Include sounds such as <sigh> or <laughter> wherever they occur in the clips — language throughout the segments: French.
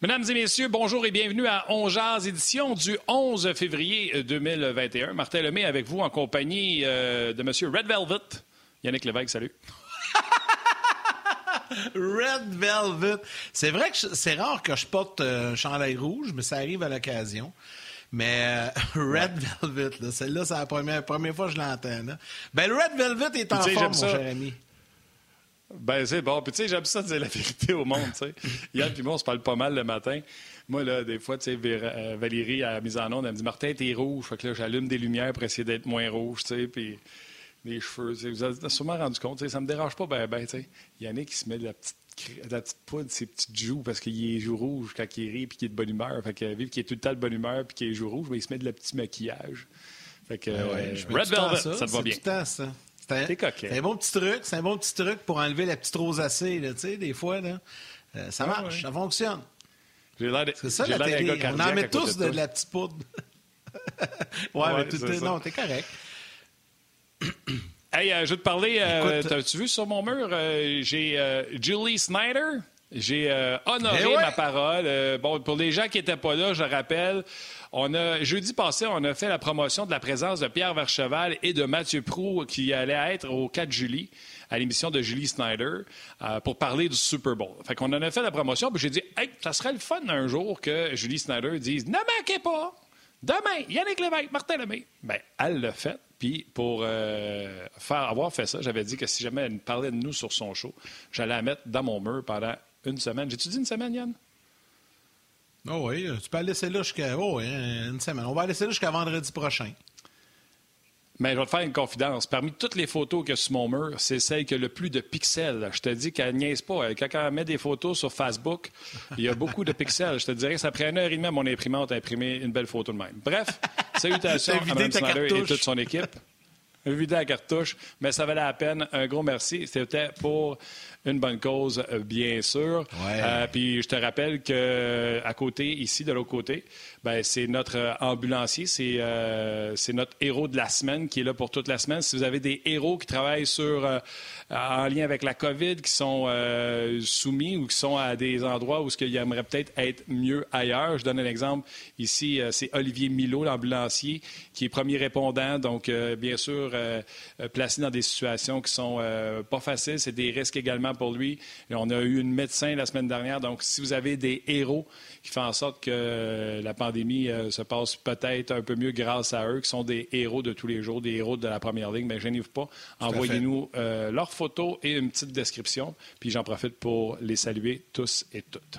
Mesdames et messieurs, bonjour et bienvenue à On édition du 11 février 2021. Martin Lemay avec vous en compagnie euh, de Monsieur Red Velvet. Yannick Lévesque, salut. <laughs> Red Velvet. C'est vrai que c'est rare que je porte un chandail rouge, mais ça arrive à l'occasion. Mais euh, <laughs> Red Velvet, celle-là, c'est la première, première fois que je l'entends. Ben, le Red Velvet est en forme, mon cher ami. Ben, c'est bon. Puis, tu sais, j'aime ça dire la <laughs> vérité au monde, tu sais. Yann puis moi, on se parle pas mal le matin. Moi, là, des fois, tu sais, euh, Valérie, à la mise en onde, elle me dit Martin, t'es rouge. Fait que là, j'allume des lumières pour essayer d'être moins rouge, tu sais. Puis, les cheveux, vous avez sûrement rendu compte, tu sais, ça me dérange pas, ben, ben, tu sais. Yannick, il se met de la petite la petite poudre, ses petites joues, parce qu'il est joues rouge quand il rit puis qu'il est de bonne humeur. Fait que, vu qu'il est tout le temps de bonne humeur puis qu'il est joues rouge, ben, il se met de la petite maquillage. Fait que, ben ouais, Red Velvet, ça, ça te va bien. ça. C'est un bon petit truc, c'est un bon petit truc pour enlever la petite rosacée, tu sais, des fois, là. Euh, ça marche, ça fonctionne. C'est ça la télé. On en met tous de, la petite poudre. <laughs> ouais, mais tout, non, t'es correct. <coughs> hey, euh, je vais te parler. Euh, T'as-tu vu sur mon mur? Euh, j'ai Julie Snyder? J'ai honoré eh ma parole. bon, pour les gens qui n'étaient pas là, je rappelle, on a, jeudi passé, on a fait la promotion de la présence de Pierre Vercheval et de Mathieu Prou qui allait être au 4 juillet à l'émission de Julie Snyder euh, pour parler du Super Bowl. Fait qu'on en a fait la promotion, puis j'ai dit, hey, ça serait le fun un jour que Julie Snyder dise, ne manquez pas, demain, Yannick Lévesque, Martin Lemay. Bien, elle l'a fait. Puis pour euh, faire, avoir fait ça, j'avais dit que si jamais elle parlait de nous sur son show, j'allais la mettre dans mon mur pendant une semaine. J'ai-tu dit une semaine, Yann? Oh oui, tu peux la laisser là jusqu'à oh, une semaine. On va la laisser là jusqu'à vendredi prochain. Mais je vais te faire une confidence. Parmi toutes les photos que sur mon mur, c'est celle qui a le plus de pixels. Je te dis qu'elle niaise pas. Quand elle met des photos sur Facebook, il y a beaucoup de pixels. Je te dirais que ça prend une heure et demie à mon imprimante à imprimer une belle photo de même. Bref, salutations à Mme Snyder et toute son équipe. Vidé la cartouche, mais ça valait la peine. Un gros merci. C'était pour une bonne cause, euh, bien sûr. Euh, puis je te rappelle que à côté, ici, de l'autre côté, ben, c'est notre ambulancier, euh, c'est notre héros de la semaine qui est là pour toute la semaine. Si vous avez des héros qui travaillent sur, en lien avec la COVID, qui sont soumis ou qui sont à des endroits où ils aimeraient peut-être être mieux ailleurs, je donne un exemple. Ici, c'est Olivier Milo, l'ambulancier, qui est premier répondant. Donc, bien sûr, placé dans des situations qui sont pas faciles. C'est des risques également pour lui. on a eu une médecin la semaine dernière. Donc, si vous avez des héros qui font en sorte que la pandémie euh, se passe peut-être un peu mieux grâce à eux, qui sont des héros de tous les jours, des héros de la première ligne, bien, gênez-vous pas. Envoyez-nous euh, leurs photos et une petite description. Puis j'en profite pour les saluer tous et toutes.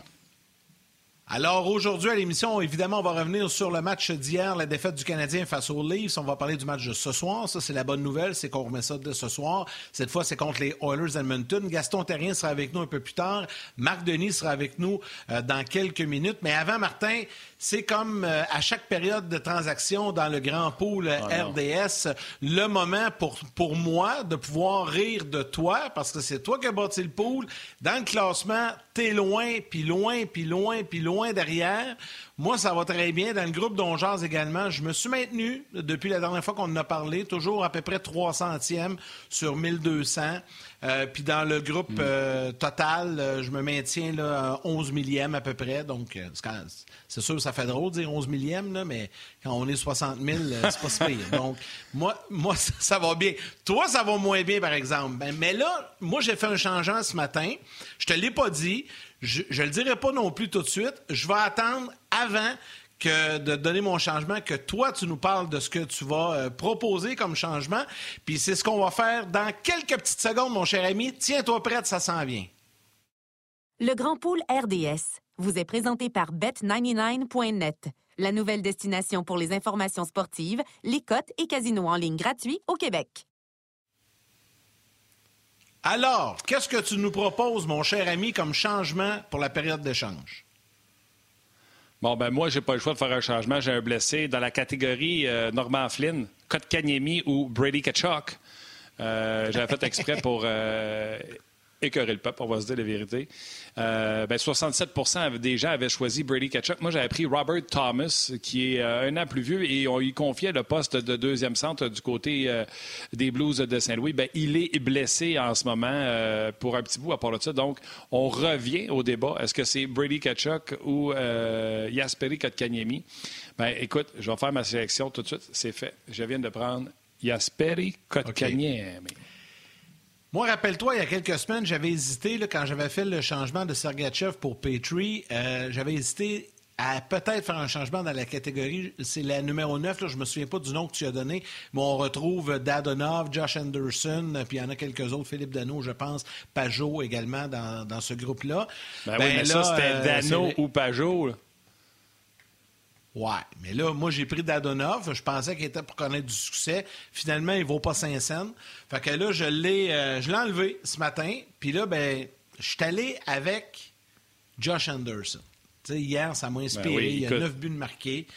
Alors aujourd'hui à l'émission, évidemment, on va revenir sur le match d'hier, la défaite du Canadien face aux Leafs. On va parler du match de ce soir. Ça, c'est la bonne nouvelle, c'est qu'on remet ça de ce soir. Cette fois, c'est contre les Oilers Edmonton. Gaston Terrien sera avec nous un peu plus tard. Marc Denis sera avec nous euh, dans quelques minutes. Mais avant, Martin, c'est comme euh, à chaque période de transaction dans le grand pool ah, RDS, le moment pour, pour moi de pouvoir rire de toi, parce que c'est toi qui as bâti le pool. Dans le classement, loin, puis loin, puis loin, puis loin derrière. Moi, ça va très bien. Dans le groupe d'Ongeaz également, je me suis maintenu depuis la dernière fois qu'on en a parlé, toujours à peu près 300e sur 1200. Euh, puis dans le groupe mm. euh, total, euh, je me maintiens là, 11 millième à peu près. Donc, c'est sûr, ça fait drôle de dire 11 millième, là, mais quand on est 60 000, c'est pas si pire. <laughs> Donc, moi, moi, ça va bien. Toi, ça va moins bien, par exemple. Ben, mais là, moi, j'ai fait un changement ce matin. Je te l'ai pas dit. Je ne le dirai pas non plus tout de suite. Je vais attendre avant que de donner mon changement, que toi, tu nous parles de ce que tu vas euh, proposer comme changement. Puis c'est ce qu'on va faire dans quelques petites secondes, mon cher ami. Tiens-toi prête, ça s'en vient. Le Grand Pôle RDS vous est présenté par Bet99.net, la nouvelle destination pour les informations sportives, les cotes et casinos en ligne gratuits au Québec. Alors, qu'est-ce que tu nous proposes, mon cher ami, comme changement pour la période d'échange? Bon, ben moi, j'ai pas le choix de faire un changement. J'ai un blessé dans la catégorie euh, Norman Flynn, Kotkaniemi ou Brady Kachuk. Euh, J'avais fait exprès pour euh, écœuré le peuple, on va se dire la vérité. Euh, ben 67 des gens avaient choisi Brady Ketchup. Moi, j'avais pris Robert Thomas, qui est euh, un an plus vieux, et on lui confiait le poste de deuxième centre du côté euh, des Blues de Saint-Louis. Ben, il est blessé en ce moment pour un petit bout à part de ça. Donc, on revient au débat. Est-ce que c'est Brady Ketchup ou Yasperi Kotkaniemi? Ben, écoute, je vais faire ma sélection tout de suite. C'est fait. Je viens de prendre Yasperi Kotkaniemi. Moi, rappelle-toi, il y a quelques semaines, j'avais hésité, là, quand j'avais fait le changement de Sergachev pour Petrie, euh, j'avais hésité à peut-être faire un changement dans la catégorie. C'est la numéro 9, là, je me souviens pas du nom que tu as donné, mais on retrouve Dadonov, Josh Anderson, puis il y en a quelques autres, Philippe Dano, je pense, Pajot également dans, dans ce groupe-là. Ben, oui, ben mais là, ça, c'était euh, Dano ou Pajot. Ouais, mais là, moi, j'ai pris Dadonov. Je pensais qu'il était pour connaître du succès. Finalement, il ne vaut pas 5 cents. Fait que là, je l'ai, euh, je l'ai enlevé ce matin. Puis là, ben, je suis allé avec Josh Anderson. sais, hier, ça m'a inspiré. Ben il y a 9 buts de marqués.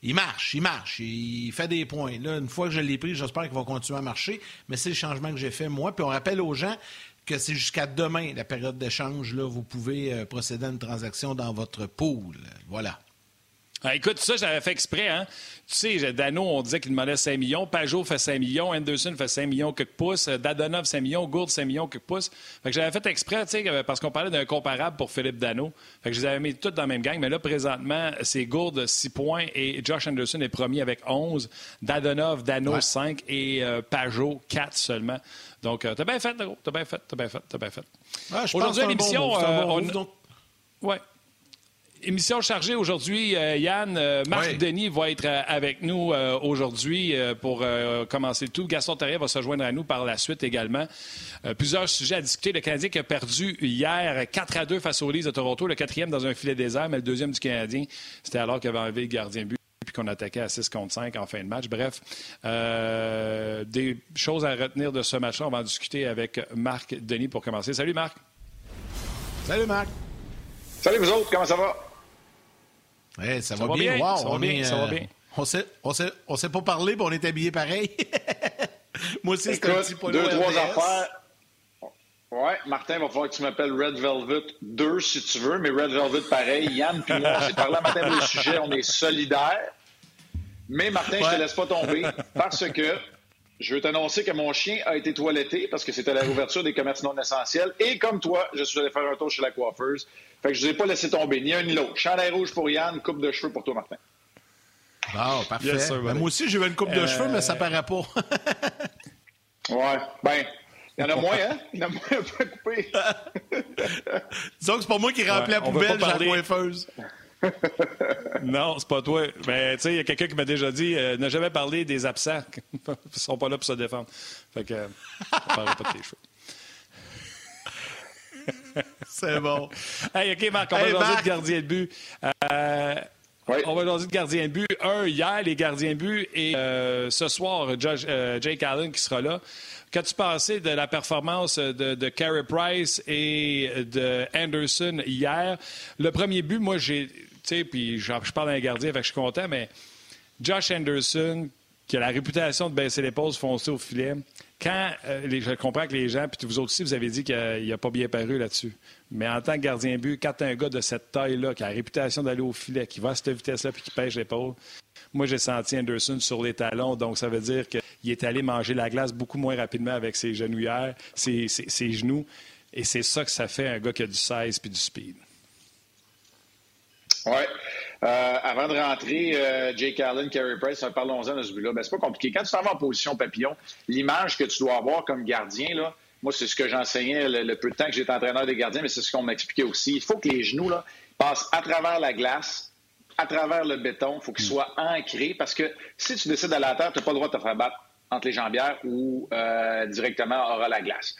Il marche, il marche, il fait des points. Là, une fois que je l'ai pris, j'espère qu'il va continuer à marcher. Mais c'est le changement que j'ai fait moi. Puis on rappelle aux gens que c'est jusqu'à demain, la période d'échange. Là, vous pouvez euh, procéder à une transaction dans votre pool. Voilà. Ah, écoute, ça, j'avais fait exprès. Hein? Tu sais, Dano, on disait qu'il demandait 5 millions. Pajot fait 5 millions. Anderson fait 5 millions quelques pouces. Dadonov, 5 millions. Gould, 5 millions quelques pouces. Fait que j'avais fait exprès, tu sais, parce qu'on parlait d'un comparable pour Philippe Dano. Fait que je les avais mis tous dans la même gang. Mais là, présentement, c'est Gould, 6 points. Et Josh Anderson est premier avec 11. Dadonov, Dano, 5. Et euh, Pajot, 4 seulement. Donc, euh, t'as bien fait, Dano. T'as bien fait, t'as bien fait, t'as bien fait. Aujourd'hui, l'émission... Euh, on... Ouais. Émission chargée aujourd'hui, euh, Yann. Euh, Marc Denis va être euh, avec nous aujourd'hui pour commencer le tout. Gaston Terrier va se joindre à nous par la suite également. plusieurs sujets à discuter. Le Canadien qui a perdu hier 4 à 2 face aux Leafs de Toronto, le quatrième dans un filet désert, mais le deuxième du Canadien, c'était alors qu'il avait enlevé le gardien but puis qu'on attaquait à 6 contre 5 en fin de match. Bref, des choses à retenir de ce match-là. On va en discuter avec Marc Denis pour commencer. Salut Marc. Salut Marc. Salut vous autres, comment ça va? Ça, va, bien. ça va bien. ça va bien. On sait, on sait, on sait pas parler, mais on est habillés pareil. <laughs> Moi aussi, c'est un petit peu Deux, trois affaires. Ouais, Martin, va falloir que tu m'appelles Red Velvet 2 si tu veux, mais Red Velvet pareil. Yann puis moi, on s'est parlé à matin le sujet, on est solidaires. Mais Martin, je je te laisse pas tomber parce que je veux t'annoncer que mon chien a été toiletté parce que c'était la réouverture des commerces non essentiels. Et comme toi, je suis allé faire un tour chez la coiffeuse. Fait que je ne vous ai pas laissé tomber, ni un ni l'autre. Chandail rouge pour Yann, coupe de cheveux pour toi, Martin. Bon, parfait. Ben, moi aussi, j'ai eu une coupe de cheveux, mais ça euh, paraît pas. <laughs> ouais, ben, il y en a moins, hein? Il y en a moins un peu coupé. Disons que c'est pas moi qui remplis la poubelle, j'ai la coiffeuse. <laughs> non, c'est pas toi. Mais tu sais, il y a quelqu'un qui m'a déjà dit euh, n'a jamais parlé des absents. <laughs> Ils sont pas là pour se défendre. Fait que, euh, on parlera pas de tes cheveux. <laughs> C'est bon. Hey, OK, Marc, on va jaser de gardien de but. Euh, on va jaser de gardien de but. Un, hier, les gardiens de but. Et euh, ce soir, euh, Jake Allen qui sera là. Qu'as-tu pensé de la performance de, de Carey Price et de Anderson hier? Le premier but, moi, j'ai. Puis je parle d'un gardien, fait que je suis content, mais Josh Anderson, qui a la réputation de baisser les pauses, foncer au filet, quand, euh, je comprends que les gens, puis vous autres aussi, vous avez dit qu'il n'a pas bien paru là-dessus. Mais en tant que gardien but, quand un gars de cette taille-là, qui a la réputation d'aller au filet, qui va à cette vitesse-là puis qui pêche l'épaule, moi, j'ai senti Anderson sur les talons. Donc, ça veut dire qu'il est allé manger la glace beaucoup moins rapidement avec ses genouillères, ses, ses genoux. Et c'est ça que ça fait un gars qui a du size puis du speed. Oui. Euh, avant de rentrer, euh, Jake Allen, Carey Price, parlons-en de ce but-là. Ben, c'est pas compliqué. Quand tu t'en vas en position papillon, l'image que tu dois avoir comme gardien, là, moi, c'est ce que j'enseignais le, peu de temps que j'étais entraîneur des gardiens, mais c'est ce qu'on m'expliquait aussi. Il faut que les genoux là, passent à travers la glace, à travers le béton. Il faut qu'ils soient ancrés parce que si tu décides à la terre, tu n'as pas le droit de te faire battre entre les jambières ou euh, directement aura la glace.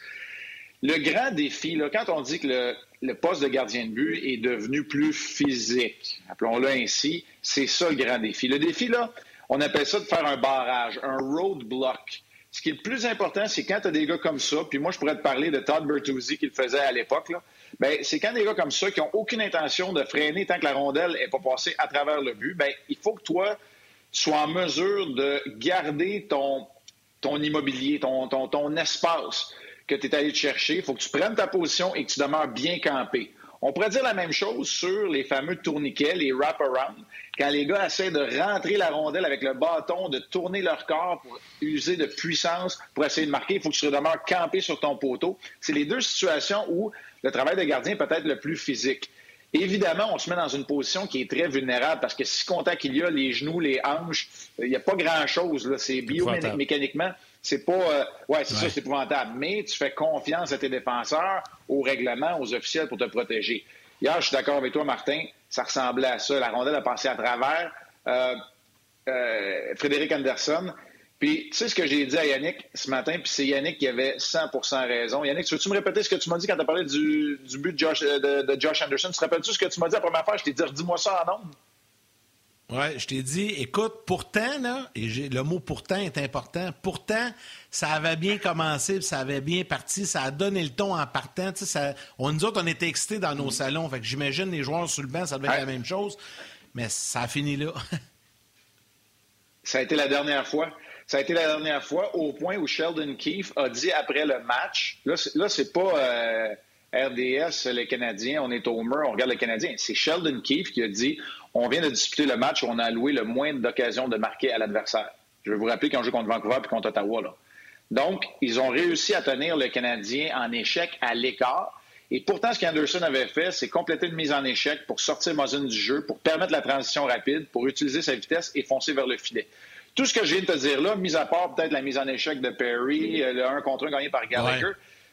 Le grand défi, là, quand on dit que le, le poste de gardien de but est devenu plus physique. Appelons-le ainsi. C'est ça le grand défi. Le défi, là, on appelle ça de faire un barrage, un roadblock. Ce qui est le plus important, c'est quand tu as des gars comme ça, puis moi, je pourrais te parler de Todd Bertuzzi qui le faisait à l'époque, ben, c'est quand des gars comme ça qui n'ont aucune intention de freiner tant que la rondelle n'est pas passée à travers le but, ben, il faut que toi, sois en mesure de garder ton, ton immobilier, ton, ton, ton espace que tu es allé te chercher. Il faut que tu prennes ta position et que tu demeures bien campé. On pourrait dire la même chose sur les fameux tourniquets, les wrap-around. Quand les gars essaient de rentrer la rondelle avec le bâton, de tourner leur corps pour user de puissance pour essayer de marquer, il faut que tu demeures campé sur ton poteau. C'est les deux situations où le travail de gardien peut être le plus physique. Évidemment, on se met dans une position qui est très vulnérable parce que si contact il y a, les genoux, les hanches, il n'y a pas grand-chose. C'est biomécaniquement, c'est pas. Euh, ouais, c'est ça, c'est épouvantable. Mais tu fais confiance à tes défenseurs, au règlement, aux officiels pour te protéger. Hier, je suis d'accord avec toi, Martin, ça ressemblait à ça. La rondelle a passé à travers. Euh, euh, Frédéric Anderson, puis, tu sais ce que j'ai dit à Yannick ce matin, puis c'est Yannick qui avait 100% raison. Yannick, tu veux-tu me répéter ce que tu m'as dit quand tu as parlé du, but de Josh, euh, de, Josh Anderson? Tu te rappelles-tu ce que tu m'as dit la première fois? Je t'ai dit, dis-moi ça en nombre. Oui, je t'ai dit, écoute, pourtant, là, et le mot pourtant est important, pourtant, ça avait bien commencé, ça avait bien parti, ça a donné le ton en partant. Ça, on, nous autres, on était excités dans nos salons, fait que j'imagine les joueurs sur le banc, ça devait être la même chose, mais ça a fini là. <laughs> ça a été la dernière fois. Ça a été la dernière fois au point où Sheldon Keefe a dit après le match, là, c'est pas euh, RDS, les Canadiens, on est au mur, on regarde les Canadiens. C'est Sheldon Keefe qui a dit on vient de disputer le match où on a alloué le moins d'occasions de marquer à l'adversaire. Je vais vous rappeler qu'on joue contre Vancouver et contre Ottawa. Là. Donc, ils ont réussi à tenir le Canadien en échec à l'écart. Et pourtant, ce qu'Anderson avait fait, c'est compléter une mise en échec pour sortir Mosin du jeu, pour permettre la transition rapide, pour utiliser sa vitesse et foncer vers le filet. Tout ce que je viens de te dire là, mis à part peut-être la mise en échec de Perry, euh, le 1 contre 1 gagné par Gallagher,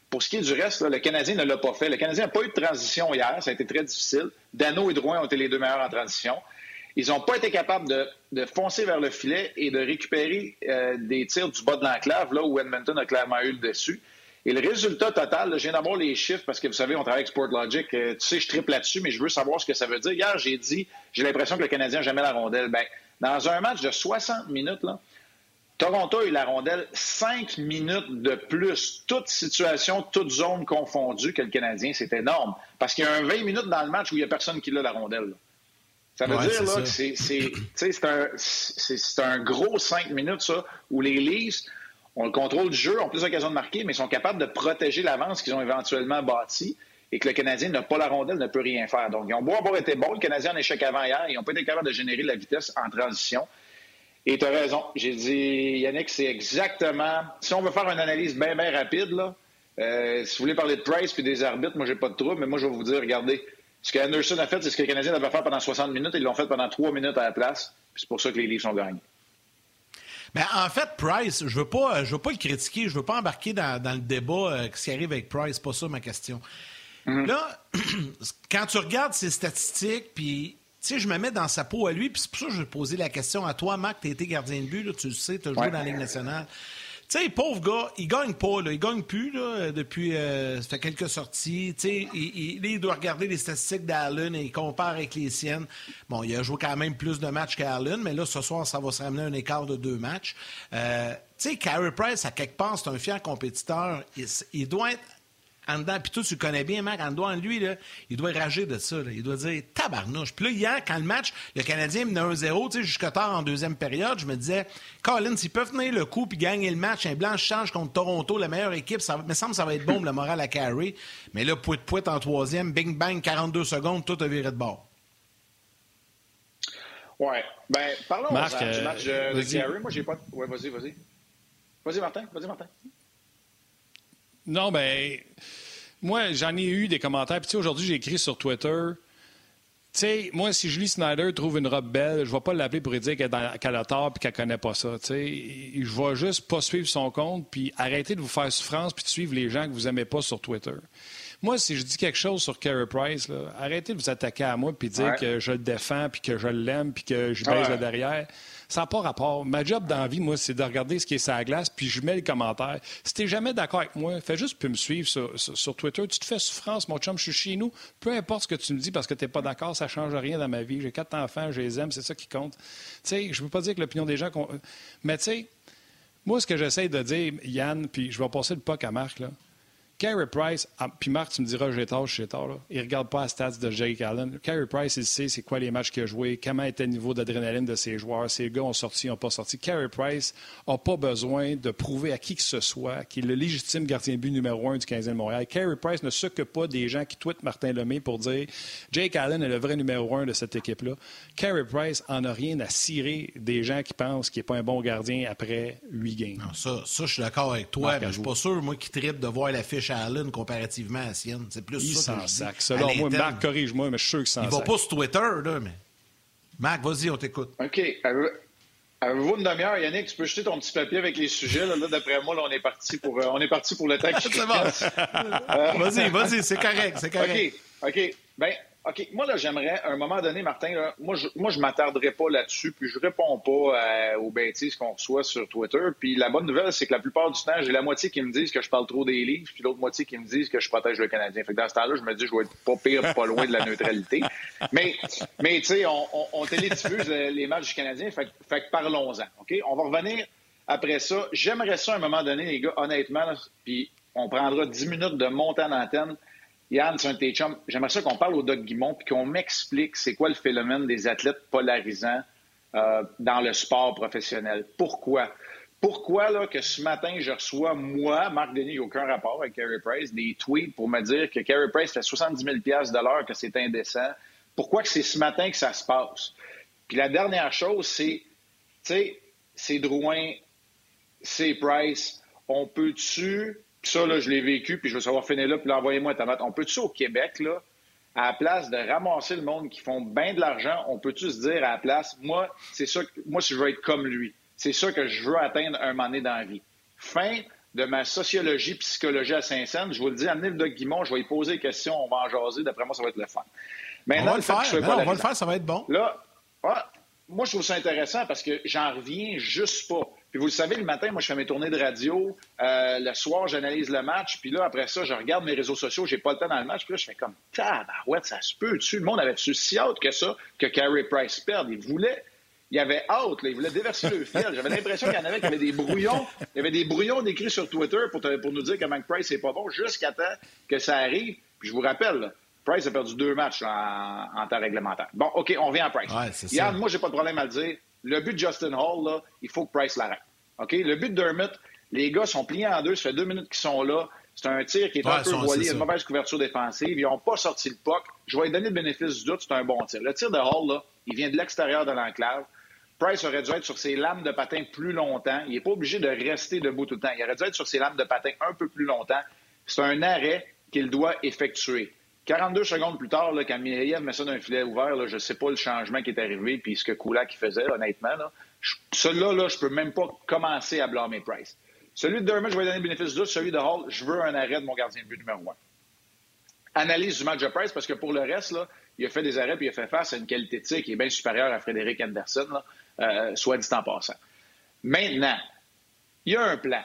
pour ce qui est du reste, le Canadien ne l'a pas fait. Le Canadien n'a pas eu de transition hier, ça a été très difficile. Dano et Drouin ont été les deux meilleurs en transition. Ils n'ont pas été capables de, foncer vers le filet et de récupérer euh, des tirs du bas de l'enclave, là où Edmonton a clairement eu le dessus. Et le résultat total, je viens d'avoir les chiffres parce que vous savez, on travaille avec SportLogic. Euh, tu sais, je triple là-dessus, mais je veux savoir ce que ça veut dire. Hier, j'ai dit, j'ai l'impression que le Canadien n'a jamais la rondelle. Ben, dans un match de 60 minutes, là, Toronto a eu la rondelle 5 minutes de plus, toute situation, toute zone confondue que le Canadien. C'est énorme. Parce qu'il y a un 20 minutes dans le match où il n'y a personne qui a la rondelle. Ça veut dire là, que c'est un, gros 5 minutes, ça, où les Leafs ont le contrôle du jeu, ont plus d'occasions de marquer, mais sont capables de protéger l'avance qu'ils ont éventuellement bâtie et que le Canadien n'a pas la rondelle, ne peut rien faire. Donc, ils ont beau avoir été bons, le Canadien en échec avant hier, ils n'ont pas été capables de générer de la vitesse en transition. Et tu as raison. J'ai dit, Yannick, c'est exactement. Si on veut faire une analyse bien, bien rapide, là, euh, si vous voulez parler de Price puis des arbitres, moi, j'ai pas de trouble, mais moi, je vais vous dire, regardez, ce qu'Anderson a fait, c'est ce que le Canadien devait faire pendant 60 minutes, ils l'ont fait pendant 3 minutes à la place. C'est pour ça que les livres sont gagnés. Mais en fait, Price, je veux pas, je veux pas le critiquer, je veux pas embarquer dans, le débat euh, qui arrive avec Price, pas ça ma question. Mhm. Là, <clears throat> quand tu regardes ses statistiques, puis tu sais, je me mets dans sa peau à lui, puis c'est pour ça que je vais poser la question à toi, Marc, tu été gardien de but, là, tu le sais, tu as joué dans la Ligue nationale. Tu sais, pauvre gars, il gagne pas, là, il gagne plus là, depuis euh, ça fait quelques sorties. Tu sais, il, il, doit regarder les statistiques d'Allen et il compare avec les siennes. Bon, il a joué quand même plus de matchs qu'Allen, mais là, ce soir, ça va se ramener un écart de deux matchs. Euh, tu sais, Carey Price, à quelque part, c'est un fier compétiteur. il doit être en dedans, puis toi, tu connais bien, Marc, en dedans, lui, là, il doit rager de ça. Il doit dire tabarnouche. Puis là, hier, quand le match, le Canadien menait 1-0, tu sais, jusqu'à tard en deuxième période, je me disais, Colin, s'ils peuvent tenir le coup puis gagner le match, un blanc change contre Toronto, la meilleure équipe, ça me semble que ça va être bon le moral à carry. Mais là, pouet pouet en troisième, bing bang, 42 secondes, tout a viré de bord. Ouais. Ben, parlons Marc, du euh, match de Carey. Moi, j'ai pas. Ouais, vas-y, vas-y. Vas-y, Martin. Vas-y, Martin. Non, ben, moi, j'en ai eu des commentaires. Puis, aujourd'hui, j'ai écrit sur Twitter. Tu sais, moi, si Julie Snyder trouve une robe belle, je ne vais pas l'appeler pour lui dire qu'elle a tort et qu'elle ne connaît pas ça. Tu sais, je vais juste pas suivre son compte puis arrêter de vous faire souffrance puis de suivre les gens que vous n'aimez pas sur Twitter. Moi, si je dis quelque chose sur Carey Price, arrêtez de vous attaquer à moi puis dire que je le défends puis que je l'aime puis que je baise le derrière. Ça n'a pas rapport. Ma job dans la vie, moi, c'est de regarder ce qui est sur la glace, puis je mets les commentaires. Si tu n'es jamais d'accord avec moi, fais juste plus me suivre sur, Twitter. Tu te fais souffrance, mon chum, je suis chez nous. Peu importe ce que tu me dis parce que tu n'es pas d'accord, ça ne change rien dans ma vie. J'ai quatre enfants, je les aime, c'est ça qui compte. Tu sais, je ne veux pas dire que l'opinion des gens... Mais tu sais, moi, ce que j'essaie de dire, Yann, puis je vais passer le puck à Marc, là. Carey Price, ah, puis Marc, tu me diras, j'ai tort, j'ai tort, là. il ne regarde pas la stats de Jake Allen. Carey Price, il sait c'est quoi les matchs qu'il a joués, comment était le niveau d'adrénaline de ses joueurs, ces gars ont sorti, n'ont pas sorti. Carey Price n'a pas besoin de prouver à qui que ce soit qu'il est le légitime gardien but numéro un du 15e de Montréal. Carey Price ne s'occupe pas des gens qui tweetent Martin Lemay pour dire Jake Allen est le vrai numéro un de cette équipe-là. Carey Price en a rien à cirer des gens qui pensent qu'il n'est pas un bon gardien après huit games. Non, ça, ça je suis d'accord avec toi, mais je suis pas sûr, moi, qui tripe de voir la fiche à Allen comparativement à sienne. C'est plus il ça que sac. Selon moi, Marc, corrige-moi, mais je suis sûr que ça Il va pas sur Twitter, là, mais... Marc, vas-y, on t'écoute. OK. Avez-vous une demi-heure, Yannick? Tu peux jeter ton petit papier avec les sujets. Là, d'après moi, là, on est parti pour, euh, on est parti pour le temps. <laughs> c'est bon. vas-y, vas-y, c'est correct, c'est correct. OK, OK. Ben, OK, moi, là, j'aimerais, à un moment donné, Martin, là, moi, je moi, je m'attarderai pas là-dessus, puis je réponds pas euh, aux bêtises qu'on reçoit sur Twitter. Puis la bonne nouvelle, c'est que la plupart du temps, j'ai la moitié qui me disent que je parle trop des livres, puis l'autre moitié qui me disent que je protège le Canadien. Fait que dans ce temps-là, je me dis, je vais être pas pire, pas loin de la neutralité. <laughs> mais, mais tu sais, on, on, on télédiffuse les matchs du Canadien, fait, fait que parlons-en, OK? On va revenir après ça. J'aimerais ça, à un moment donné, les gars, honnêtement, puis on prendra 10 minutes de monter en antenne Yann, c'est un de J'aimerais ça qu'on parle au Doc Guimont puis qu'on m'explique c'est quoi le phénomène des athlètes polarisants euh, dans le sport professionnel. Pourquoi? Pourquoi là, que ce matin, je reçois, moi, Marc Denis, il n'y a aucun rapport avec Carey Price, des tweets pour me dire que Carey Price fait 70 000 de l'heure, que c'est indécent. Pourquoi que c'est ce matin que ça se passe? Puis la dernière chose, c'est, tu sais, c'est Drouin, c'est Price. On peut-tu ça, là, je l'ai vécu, puis je veux savoir finir là, puis envoyez-moi ta note. On peut-tu au Québec, là, à la place de ramasser le monde qui font bien de l'argent, on peut-tu se dire à la place, moi, c'est ça, moi, si je veux être comme lui, c'est ça que je veux atteindre un moment donné dans la vie. Fin de ma sociologie, psychologie à Saint-Saëns, je vous le dis, amenez le Doc Guimont, je vais lui poser des questions, on va en jaser, d'après moi, ça va être le fun. on va le faire, on va le faire, ça va être bon. Là, moi, je trouve ça intéressant parce que j'en reviens juste pas. Puis vous le savez, le matin, moi, je fais mes tournées de radio. Euh, le soir, j'analyse le match. Puis là, après ça, je regarde mes réseaux sociaux. J'ai pas le temps dans le match. Puis là, je fais comme, tabarouette, ça se peut. -tu? Le monde avait-tu si hâte que ça que Carey Price perde? Il voulait il avait hâte, là, il voulait déverser le fiel. J'avais l'impression qu'il y en avait qui avaient des brouillons. Il y avait des brouillons décrits sur Twitter pour, pour nous dire que Mike Price n'est pas bon jusqu'à temps que ça arrive. Puis je vous rappelle, Price a perdu deux matchs en, temps réglementaire. Bon, OK, on vient à Price. Ouais, Yann, moi, j'ai pas de problème à le dire. Le but de Justin Hall, là, il faut que Price l'arrête. OK? Le but de Dermott, les gars sont pliés en deux. Ça fait deux minutes qu'ils sont là. C'est un tir qui est un peu voilé, une mauvaise couverture défensive. Ils n'ont pas sorti le puck. Je vais lui donner le bénéfice du doute, c'est un bon tir. Le tir de Hall, là, il vient de l'extérieur de l'enclave. Price aurait dû être sur ses lames de patin plus longtemps. Il n'est pas obligé de rester debout tout le temps. Il aurait dû être sur ses lames de patin un peu plus longtemps. C'est un arrêt qu'il doit effectuer. 42 secondes plus tard, là, quand Mireillev met ça d'un filet ouvert, je ne sais pas le changement qui est arrivé puis ce que Kulak faisait, honnêtement. Là. Celui-là, là, je peux même pas commencer à blâmer Price. Celui de Dermott, je vais donner le bénéfice du. Celui de Hall, je veux un arrêt de mon gardien de but numéro un. Analyse du match de Price, parce que pour le reste, il a fait des arrêts puis il a fait face à une qualité de tir qui est bien supérieure à Frédéric Anderson, euh, soit dit en passant. Maintenant, il y a un plan.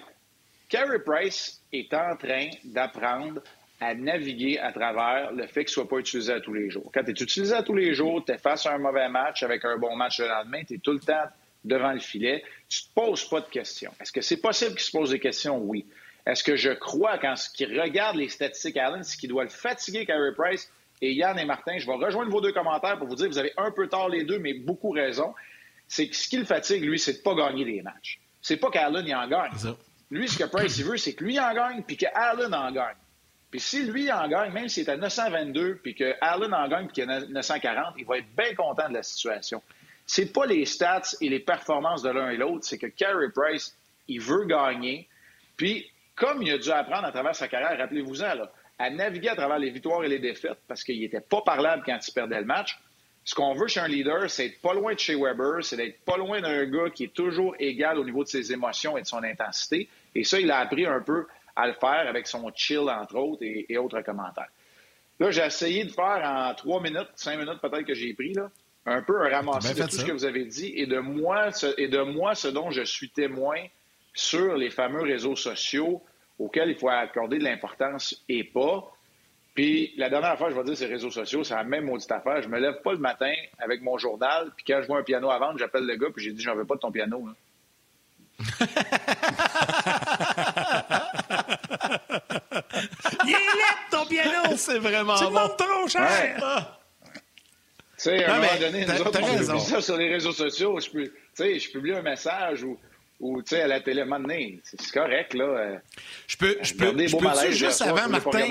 Carey Price est en train d'apprendre à naviguer à travers le fait qu'il ne soit pas utilisé à tous les jours. Quand tu es utilisé à tous les jours, tu es face à un mauvais match avec un bon match le lendemain, tu es tout le temps devant le filet, tu ne te poses pas de questions. Est-ce que c'est possible qu'il se pose des questions? Oui. Est-ce que je crois, quand il regarde les statistiques Allen, ce qui doit le fatiguer, Carey Price et Yann et Martin, je vais rejoindre vos deux commentaires pour vous dire, vous avez un peu tort les deux, mais beaucoup raison. C'est que ce qui le fatigue, lui, c'est de ne pas gagner des matchs. C'est pas qu'Allen y en gagne. Lui, ce que Price il veut, c'est que lui en gagne puis qu'Allen en gagne. Puis si lui en gagne, même s'il est à 922, puis que Allen en gagne, puis qu'il est à 940, il va être bien content de la situation. C'est pas les stats et les performances de l'un et l'autre, c'est que Carey Price, il veut gagner. Puis, comme il a dû apprendre à travers sa carrière, rappelez-vous-en, là, à naviguer à travers les victoires et les défaites, parce qu'il n'était pas parlable quand il perdait le match. Ce qu'on veut chez un leader, c'est d'être pas loin de chez Weber, c'est d'être pas loin d'un gars qui est toujours égal au niveau de ses émotions et de son intensité. Et ça, il a appris un peu à le faire avec son chill, entre autres, et, autres commentaires. Là, j'ai essayé de faire en trois minutes, cinq minutes peut-être que j'ai pris, là, un peu un ramassis de tout ce que vous avez dit et de, moi, ce, et de moi ce dont je suis témoin sur les fameux réseaux sociaux auxquels il faut accorder de l'importance et pas. Puis la dernière fois, je vais dire, ces réseaux sociaux, c'est la même maudite affaire. Je me lève pas le matin avec mon journal, puis quand je vois un piano à vendre, j'appelle le gars, puis j'ai dit, j'en veux pas de ton piano <laughs> est laid, ton piano! C'est vraiment tu bon. demandes trop cher! Tu sais, à Non, un moment donné, nous autres, on publie ça sur les réseaux sociaux. Je, tu sais, je publie un message ou, ou tu sais, à la télé, c'est correct, là. euh, Je peux, je peux, je peux juste soir, avant, Martin?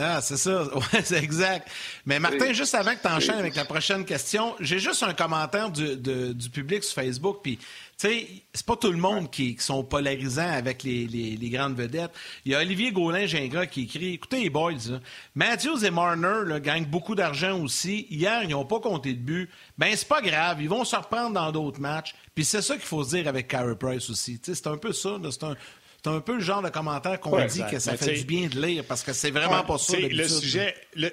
Ah, c'est ça. <laughs> Ouais, c'est exact. Mais Martin, juste avant que tu enchaînes avec la prochaine question, j'ai juste un commentaire du, de- du public sur Facebook. Puis, tu sais, c'est pas tout le monde qui, qui sont polarisants avec les, les- les grandes vedettes. Il y a Olivier Gaulin-Gingras qui écrit Écoutez, les boys, là, Matthews et Marner là, gagnent beaucoup d'argent aussi. Hier, ils n'ont pas compté de but. Ben, c'est pas grave. Ils vont se reprendre dans d'autres matchs. Puis, c'est ça qu'il faut se dire avec Carey Price aussi. Tu sais, c'est un peu ça. C'est un. C'est un peu le genre de commentaire qu'on Ouais, dit exact. que ça Mais fait du bien de lire parce que c'est vraiment pas ça. Le sujet, le,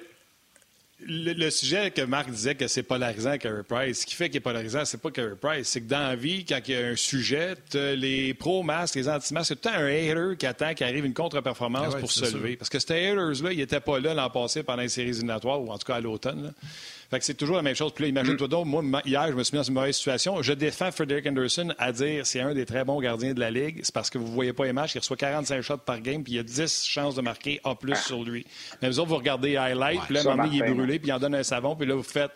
le, le sujet que Marc disait que c'est polarisant, Carey Price, ce qui fait qu'il est polarisant, c'est pas Carey Price, c'est que dans la vie, quand il y a un sujet, les pro-masques, les anti-masques, c'est tout le temps un hater qui attend qu'il arrive une contre-performance Ah ouais, pour se lever. Parce que ces haters-là, ils n'étaient pas là l'an passé pendant les séries éliminatoires, ou en tout cas à l'automne. Fait que c'est toujours la même chose. Puis là, imagine-toi donc, moi, hier, je me suis mis dans une mauvaise situation. Je défends Frederick Anderson à dire c'est un des très bons gardiens de la Ligue. C'est parce que vous ne voyez pas les matchs. Il reçoit 45 shots par game, puis il y a 10 chances de marquer A plus sur lui. Mais vous autres, vous regardez les highlights, puis là, à un moment donné, il est brûlé, puis il en donne un savon, puis là, vous faites.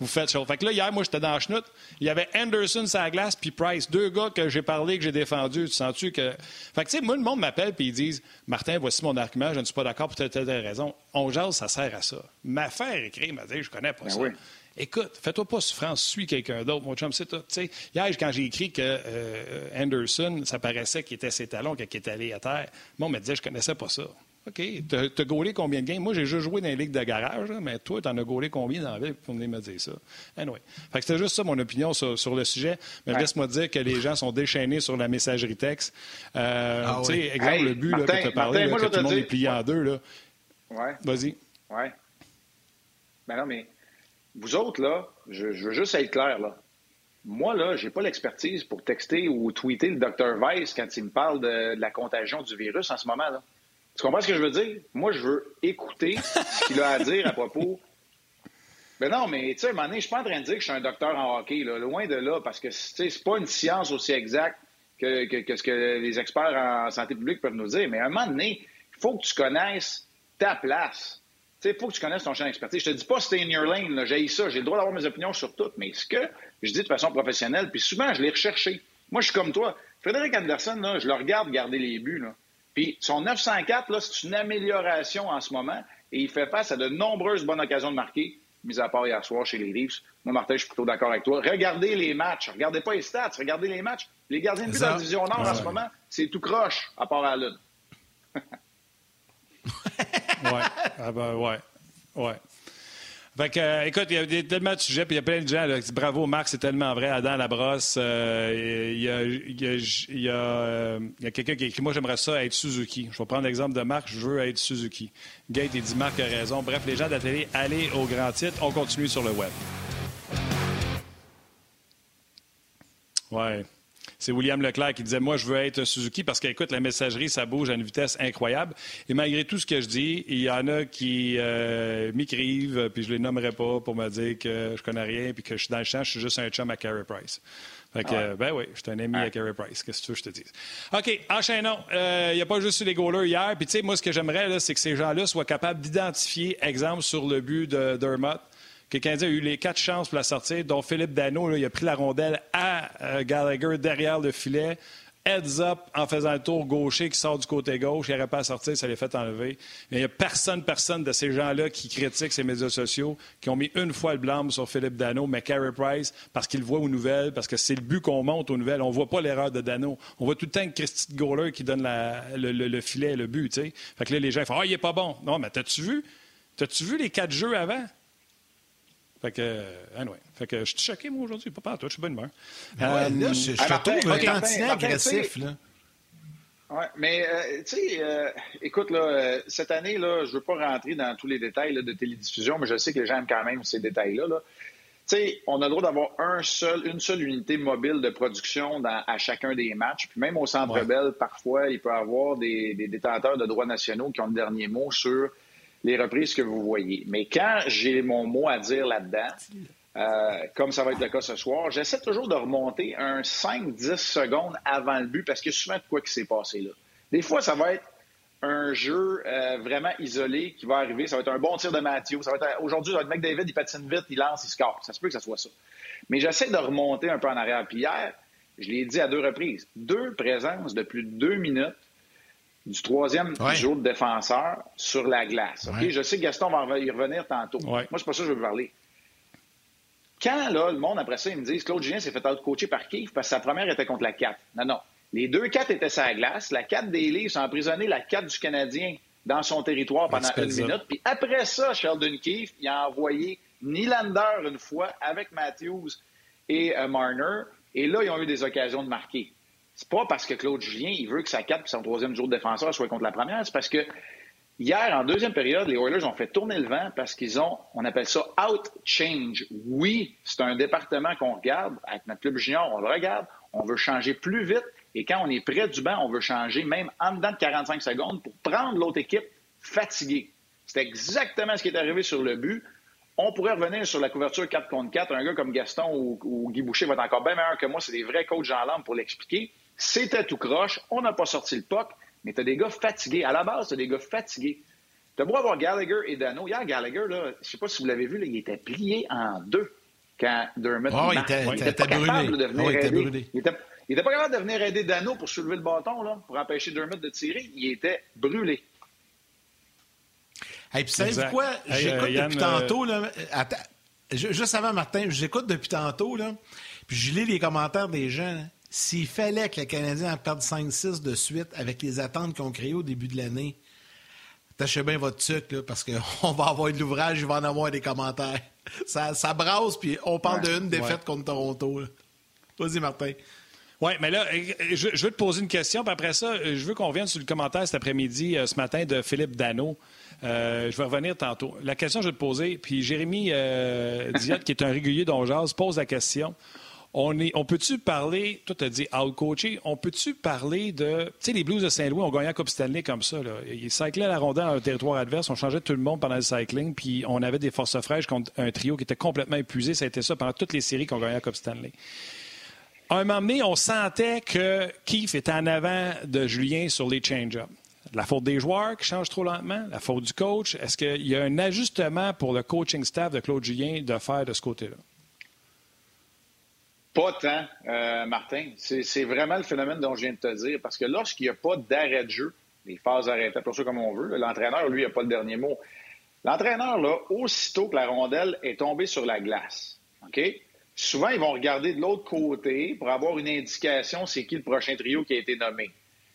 Vous faites chaud. Fait que là, hier, moi, j'étais dans la chenoute. Il y avait Anderson sur la glace, puis Price. Deux gars que j'ai parlé, que j'ai défendu. Tu sens-tu que. Fait que, tu sais, moi, le monde m'appelle, puis ils disent Martin, voici mon argument, je ne suis pas d'accord pour telle, telle, telle raison. On jase, ça sert à ça. Ma faire écrire, m'a dit Je connais pas Ben ça. oui. Écoute, fais-toi pas souffrance, suis quelqu'un d'autre. Mon chum, c'est tout. Tu sais, hier, quand j'ai écrit que euh, Anderson, ça paraissait qu'il était ses talons quand il était allé à terre, moi, on me disait, je connaissais pas ça. OK, t'as gaulé combien de games? Moi, j'ai juste joué dans les ligues de garage, là, mais toi, t'en as gaulé combien dans la ville pour venir me dire ça? Anyway. Fait que c'était juste ça, mon opinion sur, sur le sujet. Mais Ouais. laisse-moi dire que les gens sont déchaînés sur la messagerie texte. Euh, Ah tu sais, oui. exemple, Hey, le but là, Martin, que tu as parlé, Martin, là, moi, que tout le te monde dire- est plié en deux, là. Ouais. Vas-y. Ouais. Ben non, mais vous autres, là, je, je veux juste être clair, là. Moi, là, j'ai pas l'expertise pour texter ou tweeter le Dr. Weiss quand il me parle de, de la contagion du virus en ce moment, là. Tu comprends ce que je veux dire? Moi, je veux écouter ce qu'il a à dire à propos. Ben non, mais tu sais, à un moment donné, je suis pas en train de dire que je suis un docteur en hockey, là, loin de là, parce que c'est pas une science aussi exacte que, ce que les experts en santé publique peuvent nous dire. Mais à un moment donné, il faut que tu connaisses ta place. Il faut que tu connaisses ton champ d'expertise. Je te dis pas stay in your lane, j'ai ça, j'ai le droit d'avoir mes opinions sur tout, mais ce que je dis de façon professionnelle, puis souvent, je l'ai recherché. Moi, je suis comme toi. Frédéric Anderson, je le regarde garder les buts, là. Puis son 904, là, c'est une amélioration en ce moment, et il fait face à de nombreuses bonnes occasions de marquer, mis à part hier soir chez les Leafs. Moi, Martin, je suis plutôt d'accord avec toi. Regardez les matchs. Regardez pas les stats, regardez les matchs. Les gardiens de but Ça- dans la division Nord en ce moment, c'est tout croche, à part à la Lune. Ouais. Ah ben, ouais. Ouais. Fait que, euh, écoute, il y a tellement de sujets, puis il y a plein de gens là, qui disent bravo, Marc, c'est tellement vrai. Adam Labrosse, euh, il y a, il y a- euh, quelqu'un qui écrit Moi, j'aimerais ça être Suzuki. Je vais prendre l'exemple de Marc, je veux être Suzuki. Gate, il dit Marc a raison. Bref, les gens de la télé, allez au grand titre. On continue sur le web. Ouais. C'est William Leclerc qui disait Moi, je veux être Suzuki parce qu'écoute, la messagerie, ça bouge à une vitesse incroyable. Et malgré tout ce que je dis, il y en a qui euh, m'écrivent, puis je les nommerai pas pour me dire que je connais rien, puis que je suis dans le champ, je suis juste un chum à Carey Price. Fait que, Ah ouais. euh, ben oui, je suis un ami à Carey Price. Qu'est-ce que tu veux que je te dise? OK, enchaînons. Euh, Il n'y a pas juste eu les goalers hier. Puis, tu sais, moi, ce que j'aimerais, c'est que ces gens-là soient capables d'identifier, exemple, sur le but de Dermott, que le Canadien a eu les quatre chances pour la sortir, dont Philippe Dano, il a pris la rondelle à euh, Gallagher derrière le filet. Heads up en faisant le tour gaucher qui sort du côté gauche. Il n'aurait pas à sortir, ça l'est fait enlever. Mais il n'y a personne, personne de ces gens-là qui critiquent ces médias sociaux, qui ont mis une fois le blâme sur Philippe Dano, mais Carey Price, parce qu'il voit aux nouvelles, parce que c'est le but qu'on monte aux nouvelles. On ne voit pas l'erreur de Dano. On voit tout le temps que Christy Gauler qui donne le, le- le filet, le but. Fait que là, les gens font Ah, il est pas bon. Non, mais t'as-tu vu? T'as-tu vu les quatre jeux avant? Fait que, euh, anyway. Fait que je suis choqué, moi, aujourd'hui. Pas par toi, je suis bonne humeur. Ouais, Euh, là, je, je te trouve Martin, tantinet agressif. Là. Oui, mais euh, tu sais, euh, écoute, là, euh, cette année, là, je ne veux pas rentrer dans tous les détails là, de télédiffusion, mais je sais que les gens aiment quand même ces détails-là. Là. Tu sais, on a le droit d'avoir un seul, une seule unité mobile de production dans- à chacun des matchs. Puis même au Centre Ouais. Bell, parfois, il peut y avoir des, des détenteurs de droits nationaux qui ont le dernier mot sur les reprises que vous voyez. Mais quand j'ai mon mot à dire là-dedans, euh, comme ça va être le cas ce soir, j'essaie toujours de remonter un 5-10 secondes avant le but parce a souvent de quoi qui s'est passé là. Des fois, ça va être un jeu euh, vraiment isolé qui va arriver. Ça va être un bon tir de Mathieu. Aujourd'hui, ça va être il patine vite, il lance, il score. Ça se peut que ça soit ça. Mais j'essaie de remonter un peu en arrière. Puis hier, je l'ai dit à deux reprises, deux présences de plus de deux minutes du troisième jour de défenseur sur la glace. Je sais que Gaston va y revenir tantôt. Moi, c'est pas ça que je veux parler. Quand là, le monde, après ça, ils me disent Claude Julien s'est fait out-coacher par Keith parce que sa première était contre la 4. Non, non. Les deux 4 étaient sur la glace. La 4 des Leafs a emprisonné la 4 du Canadien dans son territoire pendant une minute. Puis après ça, Sheldon Keefe, il a envoyé Nylander une fois avec Matthews et euh, Marner. Et là, ils ont eu des occasions de marquer. C'est pas parce que Claude Julien, il veut que sa 4 et son troisième jour de défenseur soit contre la première. C'est parce que hier, en deuxième période, les Oilers ont fait tourner le vent parce qu'ils ont, on appelle ça out change. Oui, c'est un département qu'on regarde. Avec notre club junior, on le regarde. On veut changer plus vite. Et quand on est près du banc, on veut changer même en dedans de 45 secondes pour prendre l'autre équipe fatiguée. C'est exactement ce qui est arrivé sur le but. On pourrait revenir sur la couverture 4 contre 4. Un gars comme Gaston ou, Guy Boucher va être encore bien meilleur que moi. C'est des vrais coachs en lampe pour l'expliquer. C'était tout croche. On n'a pas sorti le puck, mais tu as des gars fatigués. À la base, tu as des gars fatigués. Tu as beau avoir Gallagher et Dano. Hier, Gallagher, là, je ne sais pas si vous l'avez vu, il était plié en deux quand Dermott oh, il était, il était, capable de venir oh, il Il n'était pas capable de venir aider Dano pour soulever le bâton, là, pour empêcher Dermott de tirer. Il était brûlé. Et puis, savez-vous quoi? J'écoute euh, depuis tantôt. Là, attends, juste avant, Martin, j'écoute depuis tantôt. Là, puis je lis les commentaires des gens. S'il fallait que les Canadiens en perdent 5-6 de suite avec les attentes qu'ils ont créées au début de l'année, tâchez bien votre truc, là, parce qu'on <laughs> va avoir de l'ouvrage, il va en avoir des commentaires. Ça, ça brasse, puis on parle d'une défaite contre Toronto. Vas-y, Martin. Oui, mais là, je, veux te poser une question, puis après ça, je veux qu'on revienne sur le commentaire cet après-midi, euh, ce matin, de Philippe Dano. Euh, je vais revenir tantôt. La question que je vais te poser, puis Jérémy euh, qui est un régulier dont pose la question. On, peut-tu parler, toi tu as dit out-coaché, on peut-tu parler de, tu sais, les Blues de Saint-Louis ont gagné la Coupe Stanley comme ça. Là. Ils cyclaient la rondelle dans un territoire adverse, on changeait tout le monde pendant le cycling, puis on avait des forces fraîches contre un trio qui était complètement épuisé. Ça a été ça pendant toutes les séries qui ont gagné la Coupe Stanley. À un moment donné, on sentait que Keith était en avant de Julien sur les change-ups. La faute des joueurs qui changent trop lentement, la faute du coach. Est-ce qu'il y a un ajustement pour le coaching staff de Claude Julien de faire de ce côté-là? Pas tant, euh, Martin. C'est vraiment le phénomène dont je viens de te dire. Parce que lorsqu'il n'y a pas d'arrêt de jeu, les phases arrêtées, pour ça comme on veut, l'entraîneur, lui, n'a pas le dernier mot. L'entraîneur, là, aussitôt que la rondelle est tombée sur la glace, OK? Souvent, ils vont regarder de l'autre côté pour avoir une indication c'est qui le prochain trio qui a été nommé.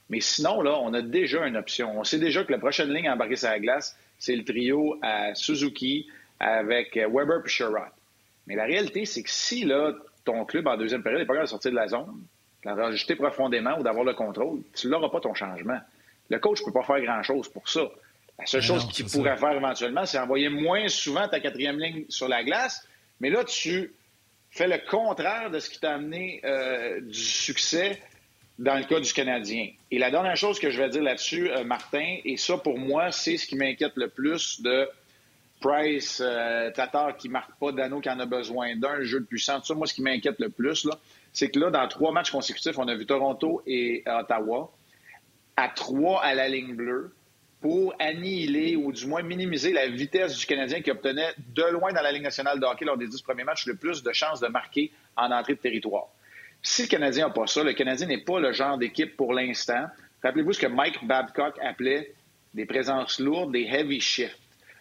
Mais sinon, là, on a déjà une option. On sait déjà que la prochaine ligne à embarquer sur la glace, c'est le trio à Suzuki avec Weber et Sherrod. Mais la réalité, c'est que si là, ton club en deuxième période n'est pas capable de sortir de la zone, de rajouter profondément ou d'avoir le contrôle, tu n'auras pas ton changement. Le coach ne peut pas faire grand-chose pour ça. La seule chose qu'il pourrait faire éventuellement, c'est envoyer moins souvent ta quatrième ligne sur la glace. Mais là, tu fais le contraire de ce qui t'a amené euh, du succès dans le cas du Canadien. Et la dernière chose que je vais dire là-dessus, euh, Martin, et ça pour moi, c'est ce qui m'inquiète le plus de Price, euh, Tatar qui marque pas d'anneau qui en a besoin d'un, jeu de puissance. Moi, ce qui m'inquiète le plus, c'est que là, dans trois matchs consécutifs, on a vu Toronto et Ottawa à trois à la ligne bleue pour annihiler ou du moins minimiser la vitesse du Canadien qui obtenait de loin dans la Ligue nationale de hockey lors des dix premiers matchs le plus de chances de marquer en entrée de territoire. Si le Canadien n'a pas ça, le Canadien n'est pas le genre d'équipe pour l'instant. Rappelez-vous ce que Mike Babcock appelait des présences lourdes, des heavy shifts.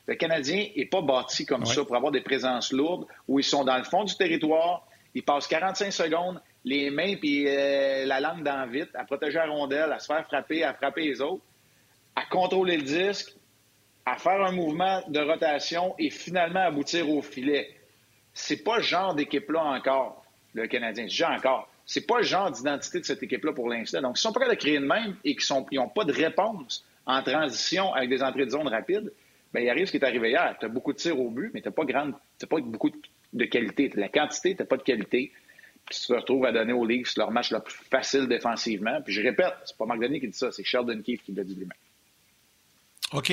Le Canadien n'est pas bâti comme ça pour avoir des présences lourdes où ils sont dans le fond du territoire, ils passent 45 secondes, les mains puis euh, la langue dans vite, à protéger la rondelle, à se faire frapper, à frapper les autres, à contrôler le disque, à faire un mouvement de rotation et finalement aboutir au filet. C'est pas ce genre d'équipe-là encore le Canadien. Déjà encore. C'est pas le genre d'identité de cette équipe-là pour l'instant. Donc, s'ils sont prêts à créer de même et qu'ils n'ont pas de réponse en transition avec des entrées de zone rapides, bien, il arrive ce qui est arrivé hier. Tu as beaucoup de tirs au but, mais tu n'as pas, pas beaucoup de qualité. La quantité, tu n'as pas de qualité. Puis tu te retrouves à donner aux Leafs leur match le plus facile défensivement. Puis je répète, c'est pas Marc qui dit ça, c'est Sheldon Keefe qui l'a dit lui-même. OK.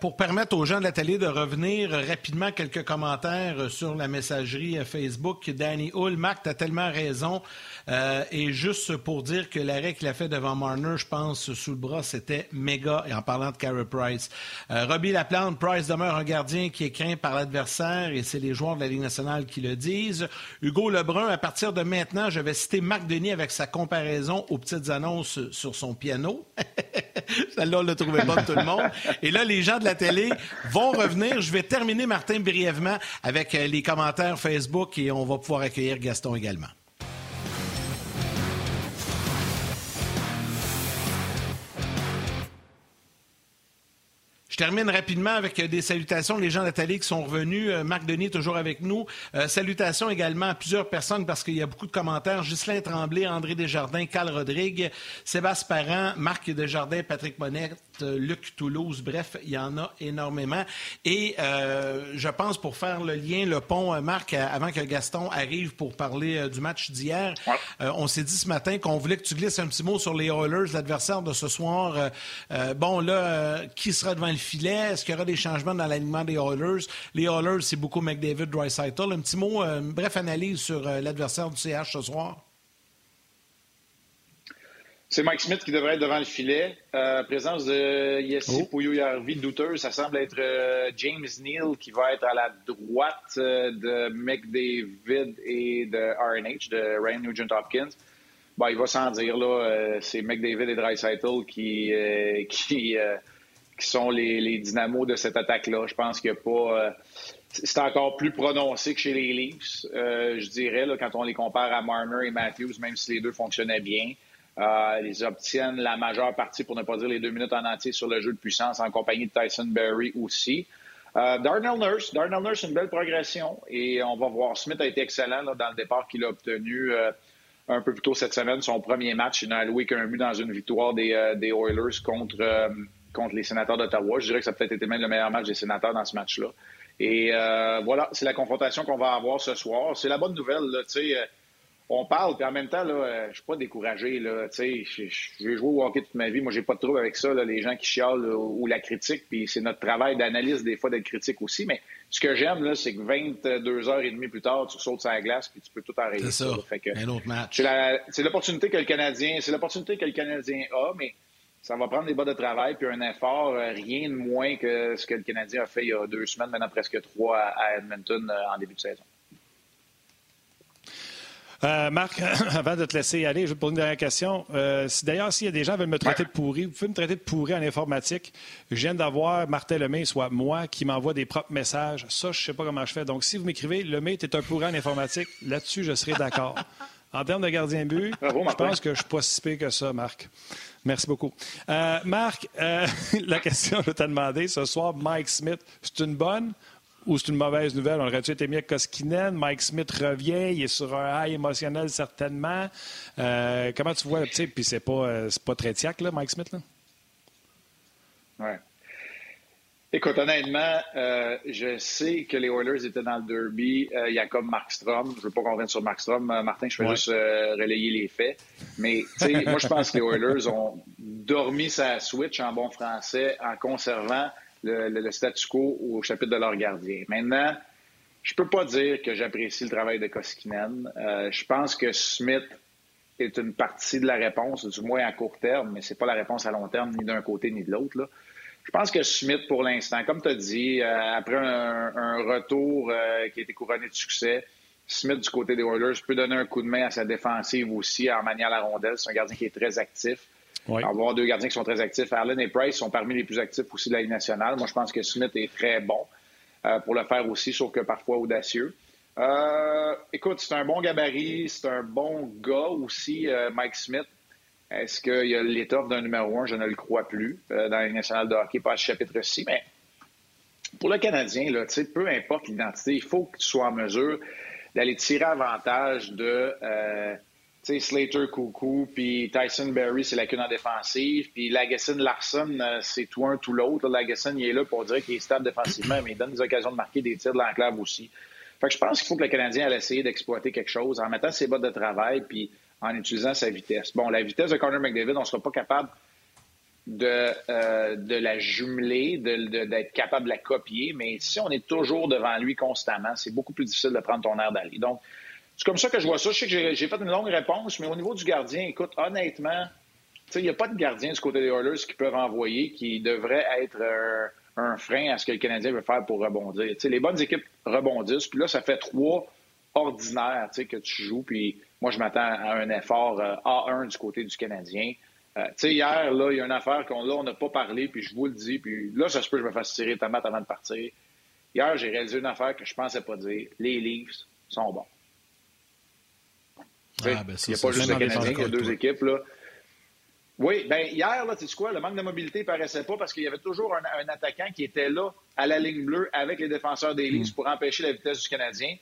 pour permettre aux gens de la télé de revenir rapidement, quelques commentaires sur la messagerie Facebook. Danny Hull, Marc, tu as tellement raison. Euh, et juste pour dire que l'arrêt qu'il a fait devant Marner, je pense, sous le bras, c'était méga. Et en parlant de Carey Price. Euh, Robbie Laplante, Price demeure un gardien qui est craint par l'adversaire et c'est les joueurs de la Ligue nationale qui le disent. Hugo Lebrun, à partir de maintenant, je vais citer Marc Denis avec sa comparaison aux petites annonces sur son piano. <laughs> Celle-là, on l'a trouvé bonne tout le monde. Et là, les gens de la télé vont revenir. Je vais terminer, Martin, brièvement avec euh, les commentaires Facebook et on va pouvoir accueillir Gaston également. Je termine rapidement avec euh, des salutations. Les gens télé qui sont revenus. Euh, Marc Denis toujours avec nous. Euh, salutations également à plusieurs personnes parce qu'il y a beaucoup de commentaires. Ghislain Tremblay, André Desjardins, Cal Rodrigue, Sébastien Parent, Marc Desjardins, Patrick Monette, Luc Toulouse. Bref, il y en a énormément. Et je pense pour faire le lien, le pont, Marc, avant que Gaston arrive pour parler du match d'hier, on s'est dit ce matin qu'on voulait que tu glisses un petit mot sur les Oilers, l'adversaire de ce soir. bon, là, qui sera devant le filet? Est-ce qu'il y aura des changements dans l'alignement des Oilers? Les Oilers, c'est beaucoup McDavid, Dreisaitl. Un petit mot, euh, une bref analyse sur euh, l'adversaire du CH ce soir. C'est Mike Smith qui devrait être devant le filet. Euh, présence de Yessi oh. Yarvi, douteuse. Ça semble être James Neal qui va être à la droite de McDavid et de RNH, de Ryan Nugent-Hopkins. Bon, il va sans dire, là, c'est McDavid et Dreisaitl qui, qui qui sont les, les dynamos de cette attaque-là. Je pense qu'il n'y a pas. Euh, c'est encore plus prononcé que chez les Leafs, euh, je dirais, là, quand on les compare à Marner et Matthews, même si les deux fonctionnaient bien. Euh, ils obtiennent la majeure partie, pour ne pas dire les deux minutes en entier, sur le jeu de puissance en compagnie de Tyson Berry aussi. Euh, Darnell Nurse, Darnell Nurse, une belle progression et on va voir. Smith a été excellent là, dans le départ qu'il a obtenu euh, un peu plus tôt cette semaine, son premier match. Il n'a alloué qu'un but dans une victoire des, des Oilers contre contre les sénateurs d'Ottawa. Je dirais que ça a peut-être été même le meilleur match des sénateurs dans ce match-là. Et euh, voilà, c'est la confrontation qu'on va avoir ce soir. C'est la bonne nouvelle. Là, euh, on parle, puis en même temps, là, euh, je suis pas découragé. Là, j'ai joué au hockey toute ma vie. Moi, j'ai pas de trouble avec ça, les gens qui chialent ou la critique. Puis c'est notre travail d'analyse, des fois, d'être critique aussi. Mais ce que j'aime, c'est que 22 heures et demie plus tard, tu sautes sur la glace puis tu peux tout arrêter. C'est ça. un autre match. C'est l'opportunité que le Canadien, c'est l'opportunité que le Canadien a, mais ça va prendre des bas de travail puis un effort, euh, rien de moins que ce que le Canadien a fait il y a deux semaines, maintenant presque trois à Edmonton euh, en début de saison. Euh, Marc, <clears throat> avant de te laisser aller, je vais te poser une dernière question. D'ailleurs, s'il y a des gens qui veulent me traiter de pourri, vous pouvez me traiter de pourri en informatique. Je viens d'avoir Martin Lemay, soit moi, qui m'envoie des propres messages. Ça, je ne sais pas comment je fais. Donc, si vous m'écrivez, Lemay, tu es un pourri en informatique, là-dessus, je serai d'accord. <laughs> En termes de gardien but, je pense que je ne suis pas si pire que ça, Marc. Merci beaucoup. Euh, Marc, euh, <laughs> la question que je t'ai demandé ce soir, Mike Smith, c'est une bonne ou c'est une mauvaise nouvelle? On aurait-tu été mieux que Koskinen? Mike Smith revient, il est sur un high émotionnel certainement. Euh, comment tu vois, tu sais, puis c'est pas, pas très tiac, là, Mike Smith, là? Ouais. Écoute, honnêtement, euh, je sais que les Oilers étaient dans le derby. Euh, il y a comme Markstrom. Je ne veux pas qu'on revienne sur Markstrom. Euh, Martin, je vais juste relayer les faits. Mais <laughs> moi, je pense que les Oilers ont dormi sa switch en bon français en conservant le, statu quo au chapitre de leur gardien. Maintenant, je peux pas dire que j'apprécie le travail de Koskinen. je pense que Smith est une partie de la réponse, du moins à court terme, mais c'est pas la réponse à long terme, ni d'un côté ni de l'autre. Je pense que Smith, pour l'instant, comme tu as dit, euh, après un, retour euh, qui a été couronné de succès, Smith, du côté des Oilers, peut donner un coup de main à sa défensive aussi en manière à la rondelle. C'est un gardien qui est très actif. Oui. Avoir deux gardiens qui sont très actifs. Allen et Price sont parmi les plus actifs aussi de la Ligue nationale. Moi, je pense que Smith est très bon euh, pour le faire aussi, sauf que parfois audacieux. écoute, c'est un bon gabarit, c'est un bon gars aussi, Mike Smith. Est-ce qu'il y a l'étoffe d'un numéro un? Je ne le crois plus euh, dans les nationales de hockey, pas ce chapitre-ci. Mais pour le Canadien, là, peu importe l'identité, il faut que tu sois en mesure d'aller tirer avantage de euh, Slater Coucou, puis Tyson Berry, c'est la cune en défensive, puis Lagesson Larson, euh, c'est tout un, tout l'autre. Lagesson, il est là pour dire qu'il est stable défensivement, mais il donne des occasions de marquer des tirs de l'enclave aussi. Fait que je pense qu'il faut que le Canadien aille essayer d'exploiter quelque chose en mettant ses bottes de travail, puis en utilisant sa vitesse. Bon, la vitesse de Connor McDavid, on ne sera pas capable de, euh, la jumeler, d'être capable de la copier, mais si on est toujours devant lui constamment, c'est beaucoup plus difficile de prendre ton air d'aller. Donc, c'est comme ça que je vois ça. Je sais que j'ai fait une longue réponse, mais au niveau du gardien, écoute, honnêtement, il n'y a pas de gardien du côté des Oilers qui peuvent envoyer qui devrait être euh, un frein à ce que le Canadien veut faire pour rebondir. les bonnes équipes rebondissent, puis là, ça fait trois ordinaires que tu joues, puis moi, je m'attends à un effort euh, A1 du côté du Canadien. Euh, hier, là, il y a une affaire qu'on on n'a pas parlé, puis je vous le dis, puis là, ça se peut que je me fasse tirer tomate avant de partir. Hier, j'ai réalisé une affaire que je ne pensais pas dire. Les Leafs sont bons. Ah, ben il n'y a pas juste le Canadien, il y a deux équipes. Là. Oui, bien hier, là, tu sais quoi, le manque de mobilité ne paraissait pas parce qu'il y avait toujours un, attaquant qui était là à la ligne bleue avec les défenseurs des Leafs mm. pour empêcher la vitesse du Canadien.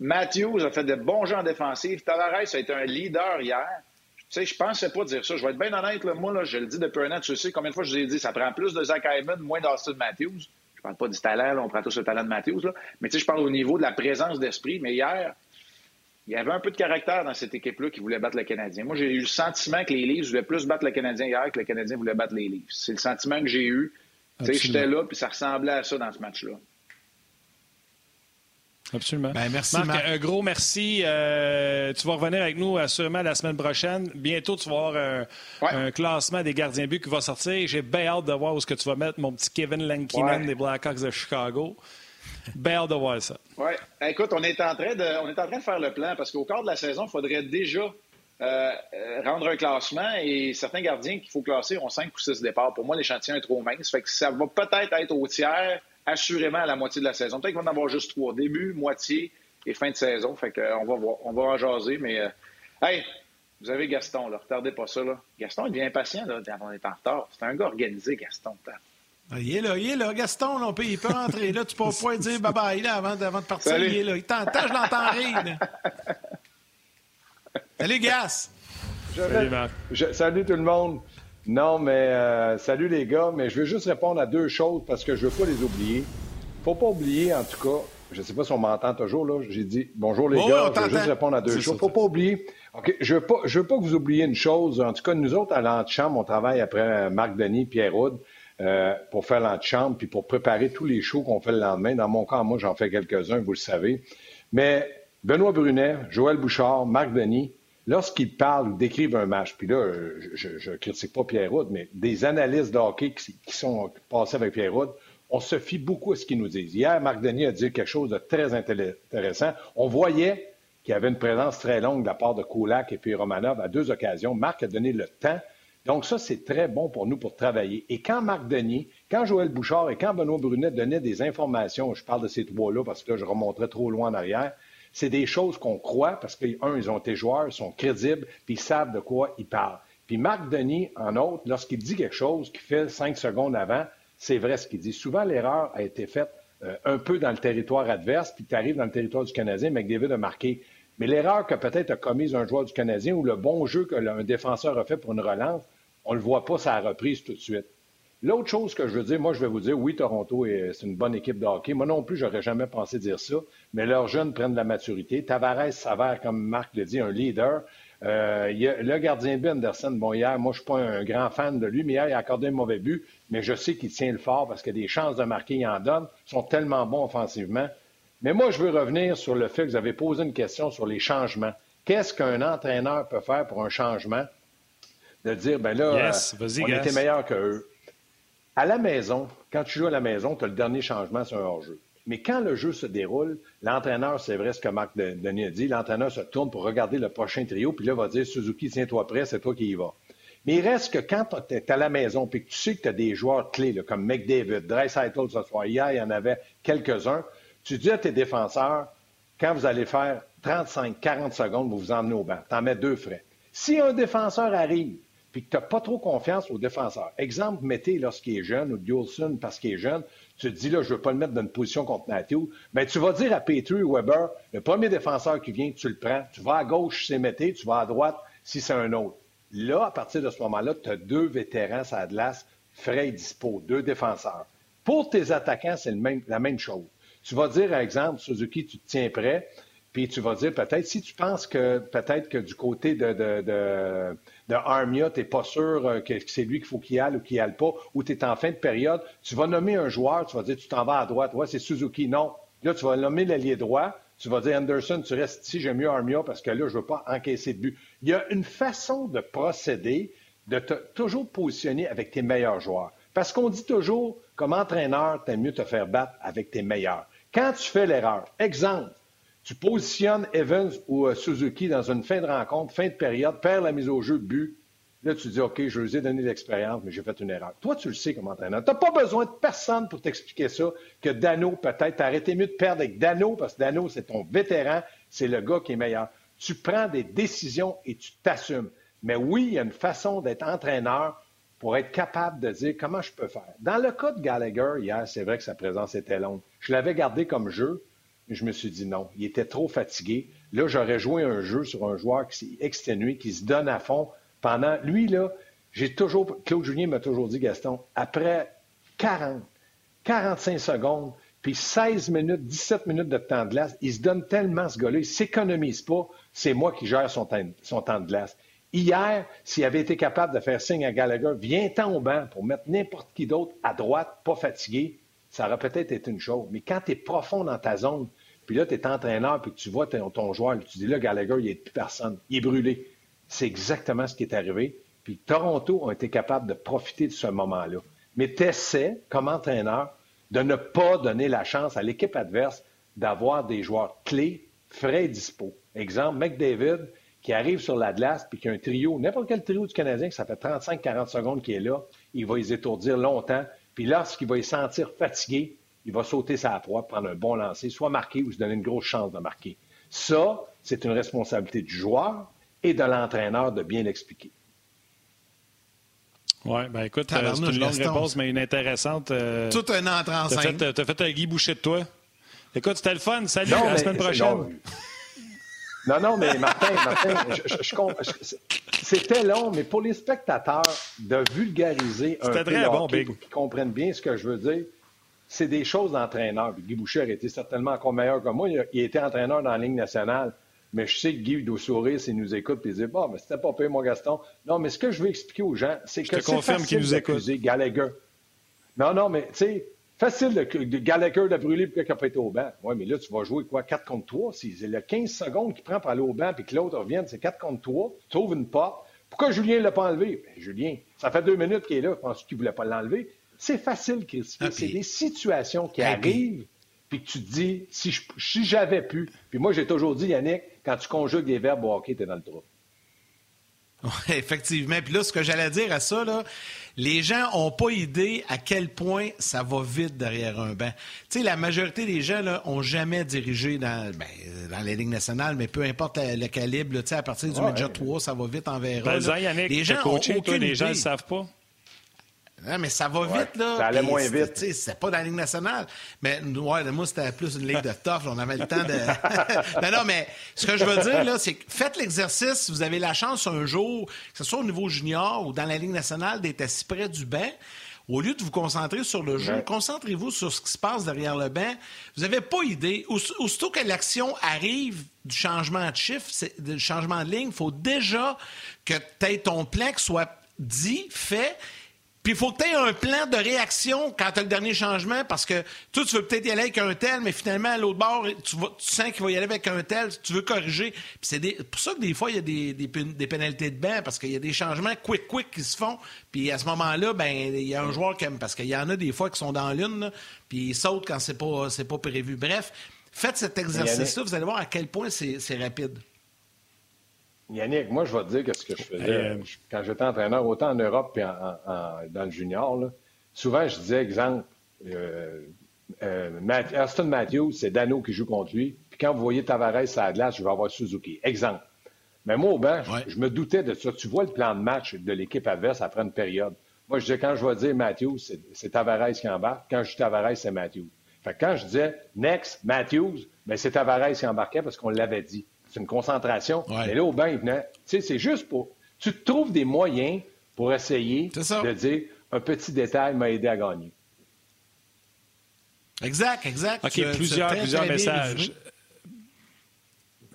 Matthews a fait de bons jeux en défensive. Tavares a été un leader hier. Tu sais, je pensais pas dire ça. Je vais être bien honnête, là, moi, là, je le dis depuis un an, tu sais combien de fois je vous ai dit, ça prend plus de Zach Hyman, moins d'Austin Matthews. Je parle pas du talent, on prend tous le talent de Matthews, là. mais tu sais, je parle au niveau de la présence d'esprit. Mais hier, il y avait un peu de caractère dans cette équipe-là qui voulait battre le Canadien. Moi, j'ai eu le sentiment que les Leafs voulaient plus battre le Canadien hier que le Canadien voulait battre les Leafs. C'est le sentiment que j'ai eu. Tu sais, j'étais là, puis ça ressemblait à ça dans ce match-là. Absolument. Ben, merci, Marc, Un gros merci. Euh, tu vas revenir avec nous assurément la semaine prochaine. Bientôt, tu vas avoir un, classement des gardiens buts qui va sortir. J'ai bien hâte de voir où ce que tu vas mettre mon petit Kevin Lankinen des Blackhawks de Chicago. Bien hâte de voir ça. Oui. Écoute, on est, en train de, on est en train de faire le plan parce qu'au cours de la saison, il faudrait déjà euh, euh, rendre un classement et certains gardiens qu'il faut classer ont 5 ou 6 départs. Pour moi, l'échantillon est trop mince. Fait que ça va peut-être être au tiers assurément à la moitié de la saison. Peut-être qu'il va en avoir juste trois. Début, moitié et fin de saison. Fait que, on va voir. On va en jaser, mais... Euh, hey, vous avez Gaston, là. Retardez pas ça, là. Gaston, il devient impatient, là, on est en retard. C'est un gars organisé, Gaston. Ah, il est là, il est là, Gaston, là, il peut rentrer. Là, tu peux pas dire bye-bye là, avant, avant, de partir. Il est là. Il t'entend, je l'entends rire. <laughs> Salut, Gas! Salut, Marc. salut tout le monde. Non, mais euh, salut les gars, mais je veux juste répondre à deux choses parce que je veux pas les oublier. Faut pas oublier, en tout cas, je sais pas si on m'entend toujours, là, j'ai dit bonjour les gars, je veux juste répondre à deux choses. Faut pas oublier, OK, je veux pas, je veux pas que vous oubliez une chose, en tout cas, nous autres, à l'antichambre, on travaille après euh, Marc Denis, Pierre Houd, euh, pour faire l'antichambre, puis pour préparer tous les shows qu'on fait le lendemain. Dans mon cas, moi, j'en fais quelques-uns, vous le savez. Mais Benoît Brunet, Joël Bouchard, Marc Denis, lorsqu'ils parlent ou décrivent un match, puis là, je ne critique pas Pierre Roud, mais des analystes de hockey qui, sont passés avec Pierre Roud, on se fie beaucoup à ce qu'ils nous disent. Hier, Marc Denis a dit quelque chose de très intéressant. On voyait qu'il y avait une présence très longue de la part de Koulak et puis Romanov à deux occasions. Marc a donné le temps. Donc ça, c'est très bon pour nous pour travailler. Et quand Marc Denis, quand Joël Bouchard et quand Benoît Brunet donnaient des informations, je parle de ces trois-là parce que là, je remonterais trop loin en arrière, c'est des choses qu'on croit parce qu'un, ils ont été joueurs, ils sont crédibles, puis ils savent de quoi ils parlent. Puis Marc Denis, en autre, lorsqu'il dit quelque chose qui fait cinq secondes avant, c'est vrai ce qu'il dit. Souvent, l'erreur a été faite euh, un peu dans le territoire adverse, puis tu arrives dans le territoire du Canadien, McDavid a marqué. Mais l'erreur que peut-être a commise un joueur du Canadien ou le bon jeu qu'un défenseur a fait pour une relance, on ne le voit pas sa reprise tout de suite. L'autre chose que je veux dire, moi, je vais vous dire, oui, Toronto, c'est une bonne équipe de hockey. Moi non plus, j'aurais jamais pensé dire ça, mais leurs jeunes prennent de la maturité. Tavares s'avère, comme Marc le dit, un leader. Euh, il y a le gardien B, Anderson, bon, hier, moi, je suis pas un grand fan de lui, mais hier, il a accordé un mauvais but, mais je sais qu'il tient le fort parce que des chances de marquer, il en donne. Ils sont tellement bons offensivement. Mais moi, je veux revenir sur le fait que vous avez posé une question sur les changements. Qu'est-ce qu'un entraîneur peut faire pour un changement? De dire, ben là, euh, on était meilleur qu'eux. À la maison, quand tu joues à la maison, tu as le dernier changement sur un hors-jeu. Mais quand le jeu se déroule, l'entraîneur, c'est vrai ce que Marc Denis a dit, l'entraîneur se tourne pour regarder le prochain trio, puis là, va dire Suzuki, tiens-toi prêt, c'est toi qui y vas. Mais il reste que quand tu es à la maison, puis que tu sais que tu as des joueurs clés, comme McDavid, Dreisaitl ce soir, hier, il y en avait quelques-uns, tu dis à tes défenseurs, quand vous allez faire 35, 40 secondes, vous vous emmenez au banc. Tu en mets deux frais. Si un défenseur arrive puis que tu n'as pas trop confiance au défenseur. Exemple, mettez lorsqu'il est jeune, ou Diolson parce qu'il est jeune, tu te dis là, je ne veux pas le mettre dans une position contre Matthew, bien, tu vas dire à Petrie Weber, le premier défenseur qui vient, tu le prends, tu vas à gauche si c'est Mété, tu vas à droite si c'est un autre. Là, à partir de ce moment-là, tu as deux vétérans à glace, frais et dispo, deux défenseurs. Pour tes attaquants, c'est la même chose. Tu vas dire, par exemple, Suzuki, tu te tiens prêt, Puis tu vas dire peut-être, si tu penses que peut-être que du côté de, de, de, de Armia, tu n'es pas sûr euh, que c'est lui qu'il faut qu'il aille ou qu'il aille pas, ou tu es en fin de période, tu vas nommer un joueur, tu vas dire tu t'en vas à droite. Ouais, c'est Suzuki. Non. Là, tu vas nommer l'allié droit. Tu vas dire Anderson, tu restes ici, j'aime mieux Armia parce que là, je ne veux pas encaisser de but. Il y a une façon de procéder, de te toujours positionner avec tes meilleurs joueurs. Parce qu'on dit toujours, comme entraîneur, tu mieux te faire battre avec tes meilleurs. Quand tu fais l'erreur, exemple, tu positionnes Evans ou euh, Suzuki dans une fin de rencontre, fin de période, perds la mise au jeu, but. Là, tu dis, OK, je vous ai donné l'expérience, mais j'ai fait une erreur. Toi, tu le sais comme entraîneur. Tu n'as pas besoin de personne pour t'expliquer ça, que Dano, peut-être, arrêté mieux de perdre avec Dano, parce que Dano, c'est ton vétéran, c'est le gars qui est meilleur. Tu prends des décisions et tu t'assumes. Mais oui, il y a une façon d'être entraîneur pour être capable de dire comment je peux faire. Dans le cas de Gallagher, hier, c'est vrai que sa présence était longue. Je l'avais gardé comme jeu, je me suis dit non, il était trop fatigué. Là, j'aurais joué un jeu sur un joueur qui s'est exténué, qui se donne à fond pendant. Lui, là, j'ai toujours. Claude Julien m'a toujours dit, Gaston, après 40, 45 secondes, puis 16 minutes, 17 minutes de temps de glace, il se donne tellement ce gars-là, il ne s'économise pas. C'est moi qui gère son temps, de glace. Hier, s'il avait été capable de faire signe à Gallagher, viens-t'en au banc pour mettre n'importe qui d'autre à droite, pas fatigué, ça aurait peut-être été une chose. Mais quand tu es profond dans ta zone, puis là, tu es entraîneur, puis tu vois ton, joueur, tu dis là, Gallagher, il n'y a plus personne. Il est brûlé. C'est exactement ce qui est arrivé. Puis Toronto a été capable de profiter de ce moment-là. Mais tu essaies, comme entraîneur, de ne pas donner la chance à l'équipe adverse d'avoir des joueurs clés, frais et dispo. Exemple, McDavid, qui arrive sur la glace, puis qui a un trio, n'importe quel trio du Canadien, que ça fait 35-40 secondes qu'il est là, il va les étourdir longtemps. Puis lorsqu'il va les sentir fatigués, il va sauter sa proie, prendre un bon lancer, soit marquer ou se donner une grosse chance de marquer. Ça, c'est une responsabilité du joueur et de l'entraîneur de bien l'expliquer. Oui, ben écoute, euh, c'est une longue réponse, mais une intéressante. Euh, Tout un entrée en scène. Tu as fait un Guy Boucher de toi. Écoute, c'était le fun. Salut, à la semaine prochaine. Non, non, mais Martin, Martin, c'était long, mais pour les spectateurs, de vulgariser un peu bon, qu'ils comprennent bien ce que je veux dire, c'est des choses d'entraîneur. Guy Boucher a été certainement encore meilleur que moi. Il a, été entraîneur dans la Ligue nationale. Mais je sais que Guy doit sourire s'il nous écoute et dire Bon, mais c'était pas payé, mon Gaston. Non, mais ce que je veux expliquer aux gens, c'est que c'est facile d'accuser Gallagher. Non, non, mais tu sais, facile de, de Gallagher de brûler pour qu'il n'a pas été au banc. Oui, mais là, tu vas jouer quoi? 4 contre 3 C'est le 15 secondes qu'il prend pour aller au banc puis que l'autre revienne, c'est 4 contre 3. Tu ouvres une porte. Pourquoi Julien ne l'a pas enlevé? Ben, Julien, ça fait deux minutes qu'il est là. Penses-tu qu'il ne voulait pas l'enlever? C'est facile, Chris. Ah, c'est des situations qui ah, arrivent, puis que tu te dis, si, si j'avais pu. Puis moi, j'ai toujours dit, Yannick, quand tu conjugues des verbes au hockey, t'es dans le trou. Oui, effectivement. Puis là, ce que j'allais dire à ça, là, les gens n'ont pas idée à quel point ça va vite derrière un banc. Tu sais, la majorité des gens n'ont jamais dirigé dans, ben, dans les ligues nationales, mais peu importe le, calibre, là, à partir du Major 3, ça va vite envers eux. les gens coaché, toi, les gens ne savent pas. Non, mais ça va vite, là. Ça allait moins vite. C'est pas dans la Ligue nationale. Mais ouais, moi, c'était plus une ligue de <laughs> tough. On avait le temps de. <laughs> non, non, mais ce que je veux dire, là, c'est que faites l'exercice si vous avez la chance un jour, que ce soit au niveau junior ou dans la Ligue nationale, d'être assis près du banc. Au lieu de vous concentrer sur le jeu, concentrez-vous sur ce qui se passe derrière le banc. Vous n'avez pas idée. Aussitôt que l'action arrive du changement de chiffre, du changement de ligne, il faut déjà que ton plan soit dit, fait, puis il faut que tu aies un plan de réaction quand tu as le dernier changement, parce que toi, tu veux peut-être y aller avec un tel, mais finalement, à l'autre bord, tu, sens qu'il va y aller avec un tel, tu veux corriger. Puis c'est pour ça que des fois, il y a des, des, pénalités de bain, parce qu'il y a des changements quick-quick qui se font. Puis à ce moment-là, ben il y a un joueur qui aime, parce qu'il y en a des fois qui sont dans l'une, puis ils sautent quand c'est pas, pas prévu. Bref, faites cet exercice-là, vous allez voir à quel point c'est rapide. Yannick, moi, je vais te dire que ce que je faisais euh, quand j'étais entraîneur, autant en Europe et dans le junior. souvent, je disais, exemple, euh, euh, Aston Matthews, c'est Dano qui joue contre lui. Puis quand vous voyez Tavares à la glace, je vais avoir Suzuki. Exemple. Mais moi, au banc, je, me doutais de ça. Tu vois le plan de match de l'équipe adverse après une période. Moi, je disais, quand je vais dire Matthews, c'est Tavares qui embarque. Quand je dis Tavares, c'est Matthews. Fait quand je disais next, Matthews, ben c'est Tavares qui embarquait parce qu'on l'avait dit. C'est une concentration. Mais là, au bain, il venait. Tu sais, c'est juste pour. Tu trouves des moyens pour essayer de dire un petit détail m'a aidé à gagner. Exact, exact. OK, plusieurs, plusieurs messages.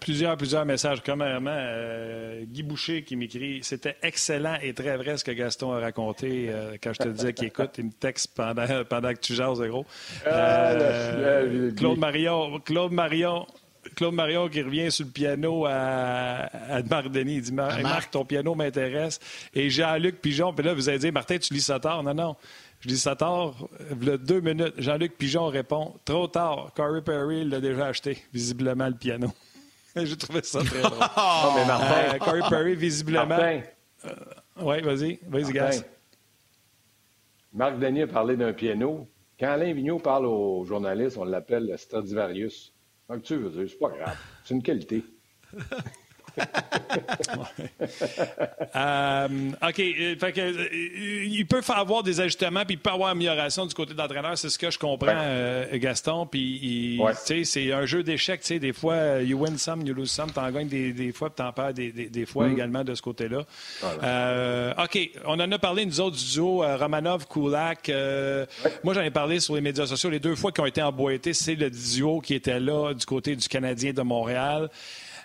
Plusieurs, plusieurs messages. Premièrement, euh, Guy Boucher qui m'écrit C'était excellent et très vrai ce que Gaston a raconté euh, quand je te disais qu'il écoute. Il me texte pendant, <laughs> pendant que tu jases, gros. Ah, euh, Claude Marion, Claude Marion. Claude Marion qui revient sur le piano à, à Marc Denis. Il dit Marc, ton piano m'intéresse. Et Jean-Luc Pigeon, puis là, vous allez dire Martin, tu lis ça tard? Non, non. Je dis ça tard, il y a deux minutes. Jean-Luc Pigeon répond Trop tard. Corey Perry l'a déjà acheté, visiblement, le piano. <laughs> J'ai trouvé ça très drôle. <laughs> oh, mais Martin. Euh, Corey Perry, visiblement. Martin. Euh, oui, vas-y. Vas-y, Gas. Marc Denis a parlé d'un piano. Quand Alain Vigneault parle aux journalistes, on l'appelle le Stradivarius. Donc, tu veux dire, c'est pas grave. C'est une qualité. <laughs> Euh, OK. Euh, fait que, euh, il peut avoir des ajustements, puis il peut avoir amélioration du côté de l'entraîneur. C'est ce que je comprends, Gaston. Puis, c'est un jeu d'échecs. Des fois, you win some, you lose some. T'en gagnes des, des fois, puis t'en perds des, des, fois mm. également de ce côté-là. OK. On en a parlé, nous autres, du duo Romanov-Kulak. Moi, j'en ai parlé sur les médias sociaux. Les deux fois qui ont été emboîtés, c'est le duo qui était là du côté du Canadien de Montréal.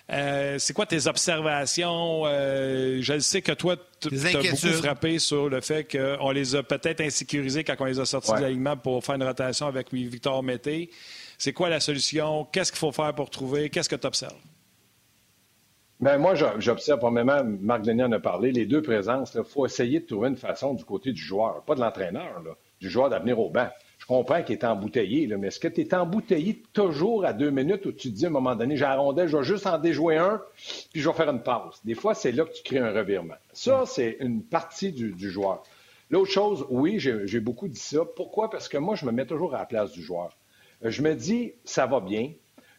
Euh, c'est quoi tes observations? Euh, je sais que toi, tu as beaucoup frappé sur le fait qu'on les a peut-être insécurisés quand on les a sortis de l'alignement pour faire une rotation avec Victor Mété. C'est quoi la solution? Qu'est-ce qu'il faut faire pour trouver? Qu'est-ce que tu observes? Ben moi, j'observe, premièrement, Marc Denis en a parlé, les deux présences, il faut essayer de trouver une façon du côté du joueur, pas de l'entraîneur, du joueur d'avenir au banc. Je comprends qu'il est embouteillé, là, mais est-ce que tu es embouteillé toujours à deux minutes où tu te dis à un moment donné, rondelle, je vais juste en déjouer un, puis je vais faire une pause. Des fois, c'est là que tu crées un revirement. Ça, c'est une partie du, joueur. L'autre chose, oui, j'ai beaucoup dit ça. Pourquoi? Parce que moi, je me mets toujours à la place du joueur. Euh, je me dis, ça va bien,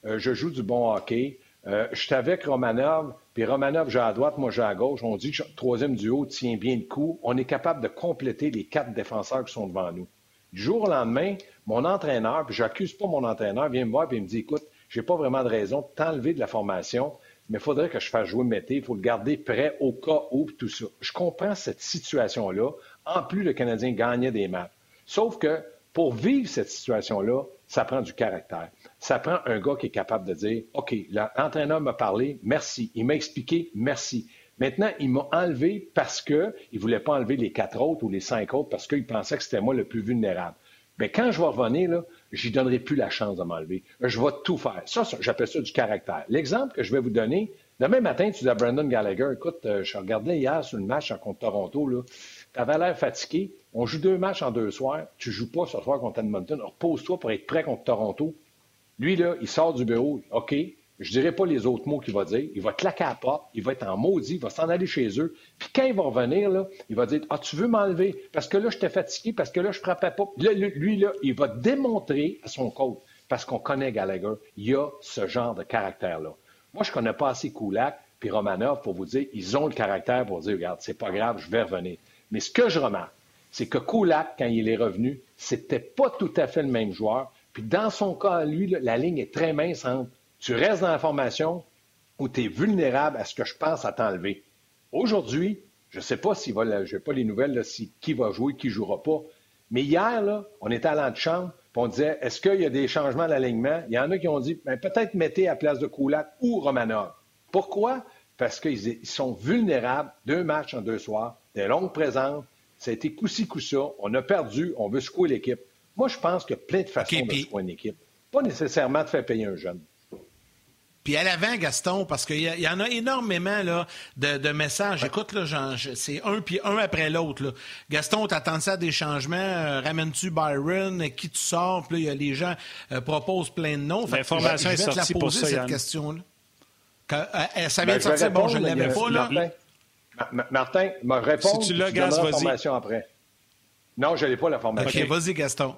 euh, je joue du bon hockey, euh, je suis avec Romanov, puis Romanov, j'ai à droite, moi j'ai à gauche. On dit que le troisième duo tient bien le coup. On est capable de compléter les quatre défenseurs qui sont devant nous. Du jour au lendemain, mon entraîneur, puis j'accuse pas mon entraîneur, vient me voir et me dit Écoute, j'ai pas vraiment de raison de t'enlever de la formation, mais il faudrait que je fasse jouer Mété, il faut le garder prêt au cas où, tout ça. Je comprends cette situation-là. En plus, le Canadien gagnait des matchs. Sauf que pour vivre cette situation-là, ça prend du caractère. Ça prend un gars qui est capable de dire OK, l'entraîneur m'a parlé, merci. Il m'a expliqué, merci. Maintenant, il m'a enlevé parce qu'il ne voulait pas enlever les quatre autres ou les cinq autres parce qu'il pensait que c'était moi le plus vulnérable. Mais quand je vais revenir, là, lui donnerai plus la chance de m'enlever. Je vais tout faire. Ça, j'appelle ça du caractère. L'exemple que je vais vous donner, demain matin, tu dis à Brandon Gallagher, écoute, euh, je regardais hier sur le match contre Toronto, tu avais l'air fatigué. On joue deux matchs en deux soirs. Tu joues pas ce soir contre Edmonton. Repose-toi pour être prêt contre Toronto. Lui, là, il sort du bureau. OK, je ne dirai pas les autres mots qu'il va dire. Il va claquer à la il va être en maudit, il va s'en aller chez eux. Puis quand il va revenir, là, il va dire Ah, tu veux m'enlever? Parce que là, je t'ai fatigué, parce que là, je ne frappais pas. lui, là, il va démontrer à son coach, parce qu'on connaît Gallagher, il y a ce genre de caractère-là. Moi, je ne connais pas assez Kulak puis Romanov pour vous dire ils ont le caractère pour dire Regarde, c'est pas grave, je vais revenir. Mais ce que je remarque, c'est que Kulak, quand il est revenu, c'était pas tout à fait le même joueur. Puis dans son cas, lui, la ligne est très mince entre tu restes dans la formation où tu es vulnérable à ce que je pense à t'enlever. Aujourd'hui, je ne sais pas s'il va, je n'ai pas les nouvelles, si, qui va jouer, qui ne jouera pas. Mais hier, là, on était à l'antichambre, on disait, est-ce qu'il y a des changements d'alignement? Il y en a qui ont dit, ben, peut-être mettez à place de Koulak ou Romanov. Pourquoi? Parce qu'ils sont vulnérables, deux matchs en deux soirs, des longues présences, ça a été coup-ci, coup-ça, on a perdu, on veut secouer l'équipe. Moi, je pense qu'il y a plein de façons de secouer une équipe. Pas nécessairement de faire payer un jeune. Puis à l'avant, Gaston, parce qu'il y, en a énormément là, de, messages. Écoute, là, c'est un puis un après l'autre. Gaston, t'attends ça des changements? Euh, ramènes-tu Byron? Qui tu sors? Puis là, les gens euh, proposent plein de noms. L'information est sortie pour ça, cette question-là. Euh, ça vient ben, de sortir. Bon, je ne l'avais pas, là. Martin, Martin m'a répondu. Si tu l'as, Gas, vas-y. après. Non, je n'ai pas la formation. OK, vas-y, Gaston.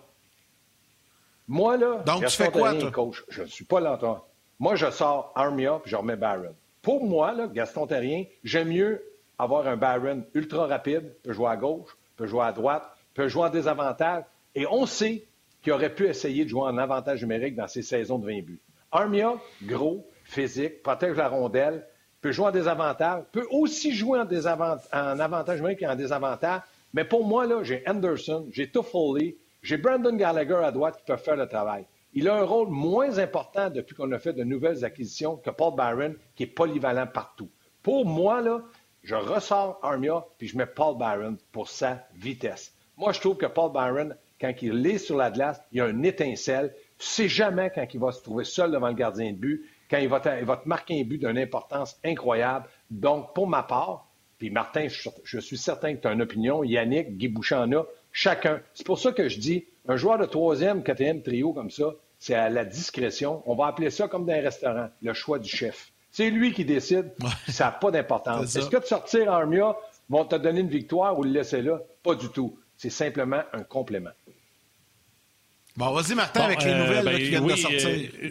Moi, là, Donc, tu fais quoi, toi? Coach. Je ne suis pas l'entraîneur. Moi, je sors Armia puis je remets Barron. Pour moi, Gaston Terrien, j'aime mieux avoir un Barron ultra rapide, peut jouer à gauche, peut jouer à droite, peut jouer en désavantage. Et on sait qu'il aurait pu essayer de jouer en avantage numérique dans ses saisons de 20 buts. Armia, gros, physique, protège la rondelle, peut jouer en désavantage, peut aussi jouer en, en avantage numérique et en désavantage. Mais pour moi, là, j'ai Anderson, j'ai Toffoli, j'ai Brandon Gallagher à droite qui peuvent faire le travail. Il a un rôle moins important depuis qu'on a fait de nouvelles acquisitions que Paul Byron, qui est polyvalent partout. Pour moi, là, je ressors Armia puis je mets Paul Byron pour sa vitesse. Moi, je trouve que Paul Byron, quand il est sur la glace, il a une étincelle. Tu jamais quand il va se trouver seul devant le gardien de but, quand il va te, marquer un but d'une importance incroyable. Donc, pour ma part, puis Martin, je, suis certain que tu as une opinion, Yannick, Guy Bouchard a, chacun. C'est pour ça que je dis, un joueur de troisième, quatrième trio comme ça, c'est à la discrétion. On va appeler ça comme dans un restaurant, le choix du chef. C'est lui qui décide, ça n'a pas d'importance. Est-ce que de sortir Armia vont te donner une victoire ou le laisser là? Pas du tout. C'est simplement un complément. Bon, vas-y, Martin, avec les euh, nouvelles ben, qui viennent de sortir. Euh,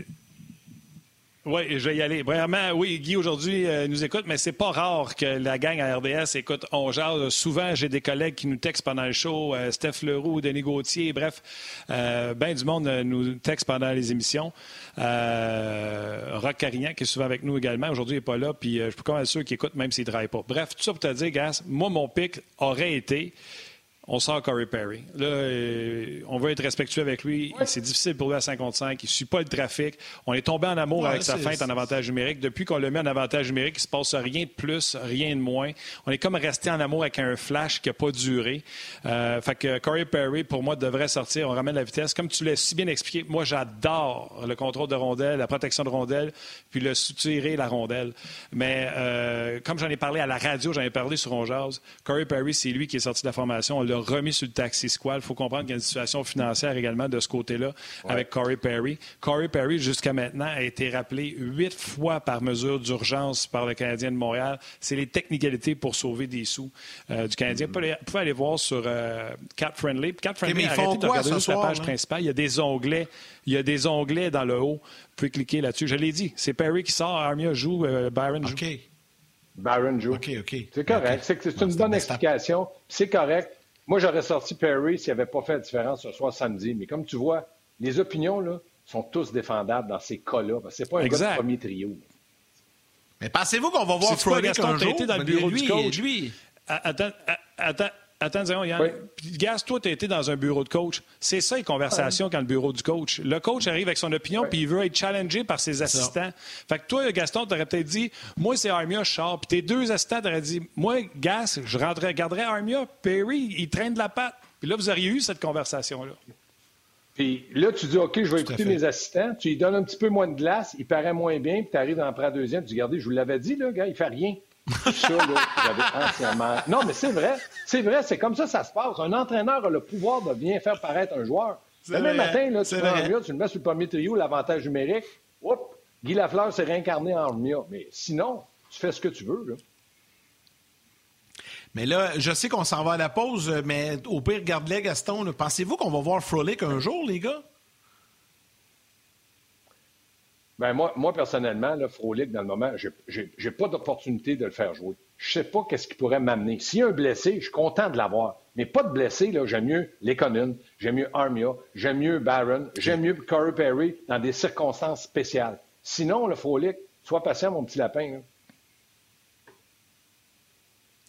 oui, je vais y aller. Vraiment, oui, Guy aujourd'hui euh, nous écoute, mais c'est pas rare que la gang à RDS écoute On jase. Souvent, j'ai des collègues qui nous textent pendant le show, euh, Steph Leroux, Denis Gauthier, bref, euh, ben du monde nous texte pendant les émissions. Rock Carignan, qui est souvent avec nous également, aujourd'hui, il n'est pas là, puis je suis pas mal sûr qu'il écoute même s'il ne travaille pas. Bref, tout ça pour te dire, Gas, moi, mon pic aurait été on sort Corey Perry. Là, euh, on veut être respectueux avec lui. C'est difficile pour lui à 55. Il ne suit pas le trafic. On est tombé en amour avec sa feinte en avantage numérique. Depuis qu'on l'a mis en avantage numérique, il ne se passe rien de plus, rien de moins. On est comme resté en amour avec un flash qui n'a pas duré. Euh, fait que Corey Perry, pour moi, devrait sortir. On ramène la vitesse. Comme tu l'as si bien expliqué, moi, j'adore le contrôle de rondelle, la protection de rondelle, puis le soutirer la rondelle. Mais euh, comme j'en ai parlé à la radio, j'en ai parlé sur On Corey Perry, c'est lui qui est sorti de la formation remis sur le taxi squad. Il faut comprendre qu'il y a une situation financière également de ce côté-là avec Corey Perry. Corey Perry, jusqu'à maintenant, a été rappelé huit fois par mesure d'urgence par le Canadien de Montréal. C'est les technicalités pour sauver des sous euh, du Canadien. Vous pouvez aller voir sur euh, Cap Friendly. Cap Friendly, arrêtez de regarder sur la page principale. Il y a des onglets. Il y a des onglets dans le haut. Vous pouvez cliquer là-dessus. Je l'ai dit. C'est Perry qui sort. Armia joue. Euh, Byron joue. OK. Byron joue. OK, OK. C'est correct. C'est une bonne explication. C'est correct. Moi, j'aurais sorti Perry s'il n'avait pas fait la différence ce soir samedi. Mais comme tu vois, les opinions là, sont tous défendables dans ces cas-là. Ce n'est pas un gars de premier trio. Mais pensez-vous qu'on va voir Frolic un jour? dans le bureau du coach. Lui... Attends, attends, Attends, Yann. Oui. toi, tu as été dans un bureau de coach. C'est ça, les conversations quand le bureau du coach. Le coach arrive avec son opinion, puis il veut être challengé par ses assistants. Fait que toi, Gaston, tu aurais peut-être dit Moi, c'est Armia, je sors. Puis tes deux assistants auraient dit Moi, Gas, je rentrerais, garderais Armia. Perry, il traîne de la patte. Puis là, vous auriez eu cette conversation-là. Puis là, tu dis, OK, je vais écouter mes assistants. Tu lui donnes un petit peu moins de glace, il paraît moins bien, puis tu arrives dans le deuxième, tu dis, regardez, je vous l'avais dit, là, gars, il fait rien. Ça, là, j'avais entièrement. Non, mais c'est vrai. C'est vrai, c'est comme ça ça se passe. Un entraîneur a le pouvoir de bien faire paraître un joueur. Le même matin, là, tu prends Armia, tu le mets sur le premier trio, l'avantage numérique. Oups, Guy Lafleur s'est réincarné en Armia. Mais sinon, tu fais ce que tu veux. Là. Mais là, je sais qu'on s'en va à la pause, mais au pire, garde-les, Gaston. Pensez-vous qu'on va voir Frolic un jour, les gars? Ben moi, personnellement, là, Frolic, dans le moment, je n'ai pas d'opportunité de le faire jouer. Je sais pas qu'est-ce qui pourrait m'amener. S'il y a un blessé, je suis content de l'avoir. Mais pas de blessé, là, j'aime mieux Lekonen, j'aime mieux Armia, j'aime mieux Barron, j'aime mieux Corey Perry dans des circonstances spéciales. Sinon, le Frolic, sois patient, mon petit lapin.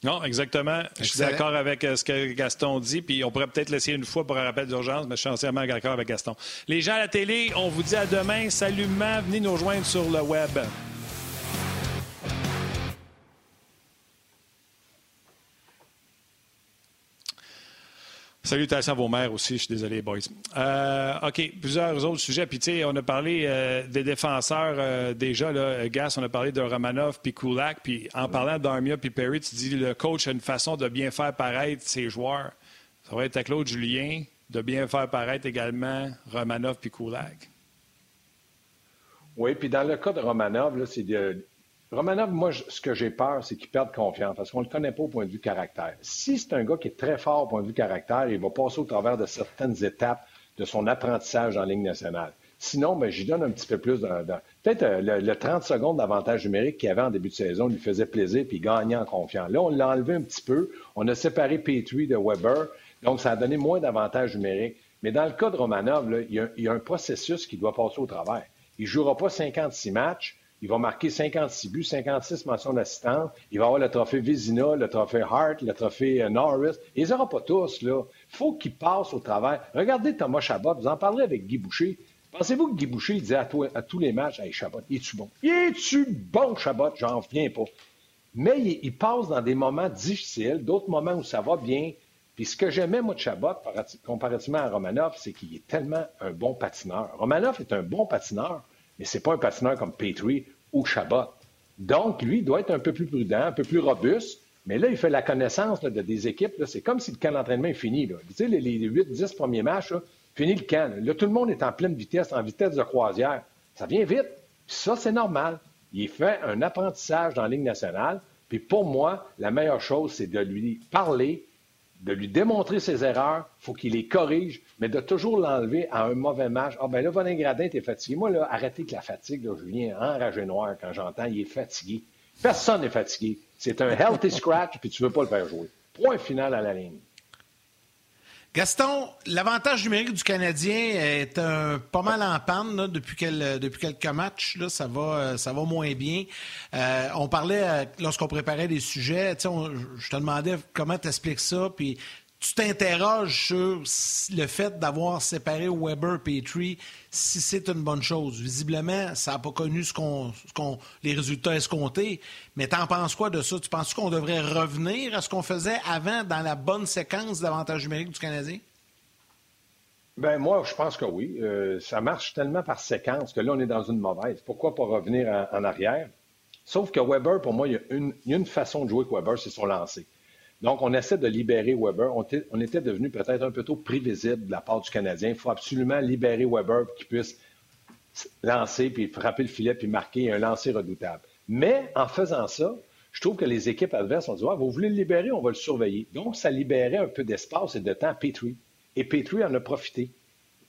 Non, exactement. Je suis d'accord avec euh, ce que Gaston dit, puis on pourrait peut-être laisser une fois pour un rappel d'urgence, mais je suis entièrement d'accord avec Gaston. Les gens à la télé, on vous dit à demain. Salutement, venez nous rejoindre sur le web. Salutations à vos mères aussi, je suis désolé, boys. Euh, OK, plusieurs autres sujets. Puis, tu sais, on a parlé euh, des défenseurs euh, déjà, là, Gas, on a parlé de Romanov puis Kulak. Puis, en parlant d'Armia puis Perry, tu dis le coach a une façon de bien faire paraître ses joueurs. Ça va être à Claude Julien de bien faire paraître également Romanov puis Kulak. Oui, puis dans le cas de Romanov, c'est de Romanov, moi, ce que j'ai peur, c'est qu'il perde confiance parce qu'on ne le connaît pas au point de vue caractère. Si c'est un gars qui est très fort au point de vue caractère, il va passer au travers de certaines étapes de son apprentissage en ligne nationale. Sinon, ben, j'y donne un petit peu plus. Peut-être euh, le, 30 secondes d'avantage numérique qu'il avait en début de saison lui faisait plaisir puis il gagnait en confiance. Là, on l'a enlevé un petit peu. On a séparé Petrie de Weber. Donc, ça a donné moins d'avantage numérique. Mais dans le cas de Romanov, il, y a, il, y a, un processus qui doit passer au travers. Il ne jouera pas 56 matchs. Il va marquer 56 buts, 56 mentions d'assistance. Il va avoir le trophée Vizina, le trophée Hart, le trophée euh, Norris. Il les aura pas tous, là. faut qu'il passe au travers. Regardez Thomas Chabot, vous en parlerez avec Guy Boucher. Pensez-vous que Guy Boucher disait à, tous les matchs Hey, Chabot, es-tu bon? Es-tu bon, Chabot? J'en reviens pas. Mais il, passe dans des moments difficiles, d'autres moments où ça va bien. Puis ce que j'aimais, moi, de Chabot, comparativement à Romanov, c'est qu'il est tellement un bon patineur. Romanov est un bon patineur, mais c'est pas un patineur comme Petrie ou Chabot. Donc, lui, il doit être un peu plus prudent, un peu plus robuste. Mais là, il fait la connaissance de des équipes. C'est comme si le camp d'entraînement est fini. Tu les, les 8-10 premiers matchs, Fini le camp. Là. tout le monde est en pleine vitesse, en vitesse de croisière. Ça vient vite. Ça, c'est normal. Il fait un apprentissage dans la nationale. Puis pour moi, la meilleure chose, c'est de lui parler, de lui démontrer ses erreurs. Il faut qu'il les corrige, mais de toujours l'enlever à un mauvais match. Ah, ben là, Vanin Gradin, t'es fatigué. Moi, là, arrêtez avec la fatigue. Là, je viens enragé noir quand j'entends, il est fatigué. Personne n'est fatigué. C'est un healthy scratch, puis tu ne veux pas le faire jouer. Point final à la ligne. Gaston, l'avantage numérique du Canadien est un, pas mal en panne depuis, quelques matchs. Là, ça, va, va moins bien. Euh, on parlait, euh, lorsqu'on préparait les sujets, je te demandais comment tu expliques ça, tu t'interroges sur le fait d'avoir séparé Weber Petrie, si c'est une bonne chose. Visiblement, ça n'a pas connu ce qu'on, les résultats escomptés. Mais t'en penses quoi de ça? Tu penses qu'on devrait revenir à ce qu'on faisait avant dans la bonne séquence d'avantage numérique du Canadien? Ben moi, je pense que oui. Euh, ça marche tellement par séquence que là, on est dans une mauvaise. Pourquoi pas revenir en, arrière? Sauf que Weber, pour moi, il y, a une, il y a une façon de jouer avec Weber, c'est son lancer. Donc, on essaie de libérer Weber. On, était devenu peut-être un peu trop prévisible de la part du Canadien. Il faut absolument libérer Weber pour qu'il puisse lancer, puis frapper le filet, puis marquer un lancer redoutable. Mais en faisant ça, je trouve que les équipes adverses ont dit ah, Vous voulez le libérer, on va le surveiller. Donc, ça libérait un peu d'espace et de temps à Petrie. Et Petrie en a profité.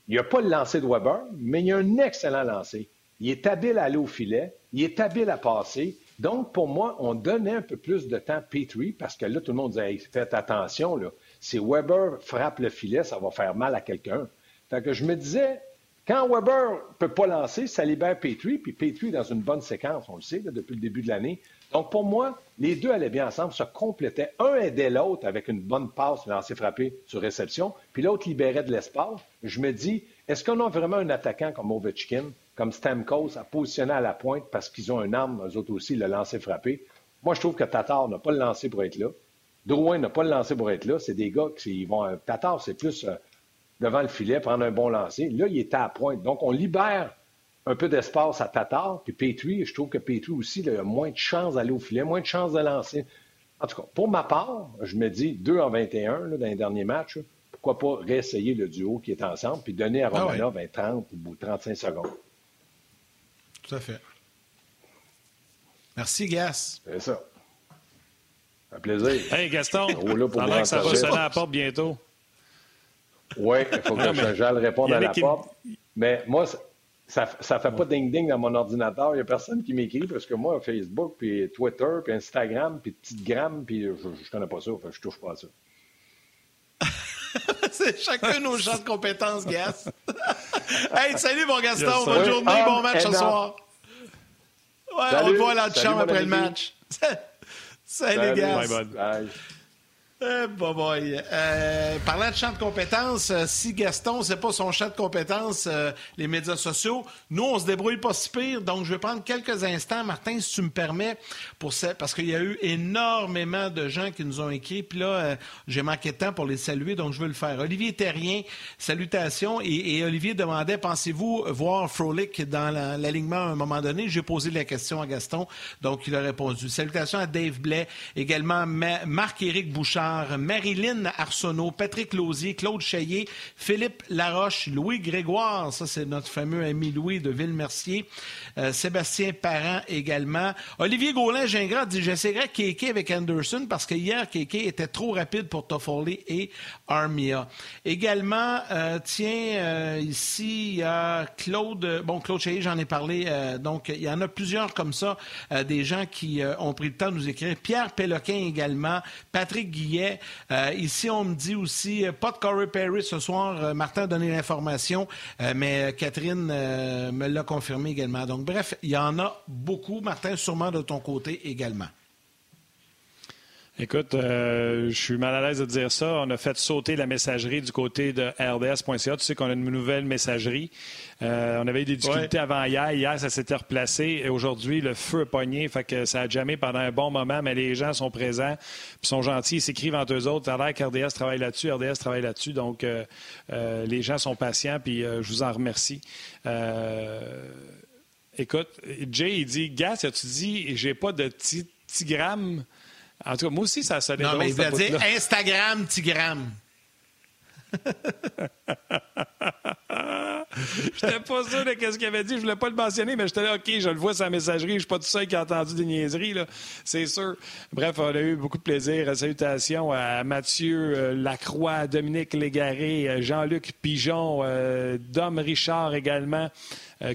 Il n'y a pas le lancer de Weber, mais il y a un excellent lancer. Il est habile à aller au filet, il est habile à passer, donc, pour moi, on donnait un peu plus de temps à Petrie parce que là, tout le monde disait faites attention, si Weber frappe le filet, ça va faire mal à quelqu'un. Fait que je me disais, quand Weber ne peut pas lancer, ça libère Petrie, puis Petrie est dans une bonne séquence, on le sait, depuis le début de l'année. Donc, pour moi, les deux allaient bien ensemble, se complétaient. Un aidait l'autre avec une bonne passe lancé frappé sur réception, puis l'autre libérait de l'espace. Je me dis, est-ce qu'on a vraiment un attaquant comme Ovechkin? Comme Stamkos, à positionner à la pointe parce qu'ils ont une arme, eux autres aussi, le lancer frappé. Moi, je trouve que Tatar n'a pas le lancé pour être là. Drouin n'a pas le lancé pour être là. C'est des gars qui vont. Euh, Tatar, c'est plus euh, devant le filet, prendre un bon lancer. Là, il est à la pointe. Donc, on libère un peu d'espace à Tatar. Puis Petrie, je trouve que Petrie aussi, a moins de chances d'aller au filet, moins de chances de lancer. En tout cas, pour ma part, je me dis 2 en 21 là, dans les derniers matchs. pourquoi pas réessayer le duo qui est ensemble puis donner à ah Romanov 30 ou 35 secondes. Tout à fait. Merci, Gas. C'est ça. Un plaisir. Hey, Gaston, pendant que ça va sonner à la porte bientôt. Oui, il faut que j'aille répondre à la porte. Mais moi, ça ne fait pas ding-ding dans mon ordinateur. Il n'y a personne qui m'écrit parce que moi, Facebook, puis Twitter, puis Instagram, puis Petitgram, puis je ne connais pas ça. je ne touche pas à ça. <laughs> C'est chacun nos champs de compétences, Gas. <laughs> <laughs> hey, salut, mon Gaston. Bonne journée, bon match ce soir. Ouais, on te voit là de chambre après le match. <laughs> salut, Gas. Eh, boy. Euh, parlant de champ de compétences, euh, si Gaston, c'est pas son champ de compétences, euh, les médias sociaux, nous, on se débrouille pas si pire. Donc, je vais prendre quelques instants, Martin, si tu me permets, pour ça, parce qu'il y a eu énormément de gens qui nous ont écrit. Puis là, j'ai manqué de temps pour les saluer, donc je veux le faire. Olivier Terrien, salutations. Et, Olivier demandait, pensez-vous voir Frolic dans l'alignement à un moment donné? J'ai posé la question à Gaston, donc il a répondu. Salutations à Dave Blais, également Marc-Éric Bouchard, Marilyn Arsenault, Patrick Lausier, Claude Chaillet, Philippe Laroche, Louis Grégoire, ça c'est notre fameux ami Louis de Villemercier, euh, Sébastien Parent également. Olivier Gaulin-Gingras dit J'essaierai Kéké avec Anderson parce que hier, Kéké était trop rapide pour Toffoli et Armia. Également, euh, tiens, euh, ici, y a Claude, bon, Claude Chaillet, j'en ai parlé, donc il y en a plusieurs comme ça, des gens qui ont pris le temps de nous écrire. Pierre Péloquin également, Patrick Euh, ici, on me dit aussi, euh, pas de Corey Perry ce soir. Euh, Martin a donné l'information, mais Catherine me l'a confirmé également. Donc, bref, il y en a beaucoup. Martin, sûrement de ton côté également. Écoute, euh, je suis mal à l'aise de dire ça. On a fait sauter la messagerie du côté de RDS.ca. Tu sais qu'on a une nouvelle messagerie. Euh, on avait eu des difficultés avant hier. Hier, ça s'était replacé. Et aujourd'hui, le feu est pogné. Fait que ça a jamais pendant un bon moment, mais les gens sont présents, puis sont gentils, ils s'écrivent entre eux autres. Ça a l'air qu'RDS travaille là-dessus, RDS travaille là-dessus. Donc, euh, les gens sont patients, puis je vous en remercie. écoute, Jay, il dit, Gas, as-tu dit, j'ai pas de petit gramme en tout cas, moi aussi, ça sonné Non, mais il va dire Instagram, Tigram. <laughs> <laughs> j'étais pas sûr de ce qu'il avait dit. Je voulais pas le mentionner, mais j'étais là, OK, je le vois sa messagerie. Je suis pas tout seul qui a entendu des niaiseries. C'est sûr. Bref, on a eu beaucoup de plaisir. Salutations à Mathieu euh, Lacroix, Dominique Légaré, euh, Jean-Luc Pigeon, euh, Dom Richard également.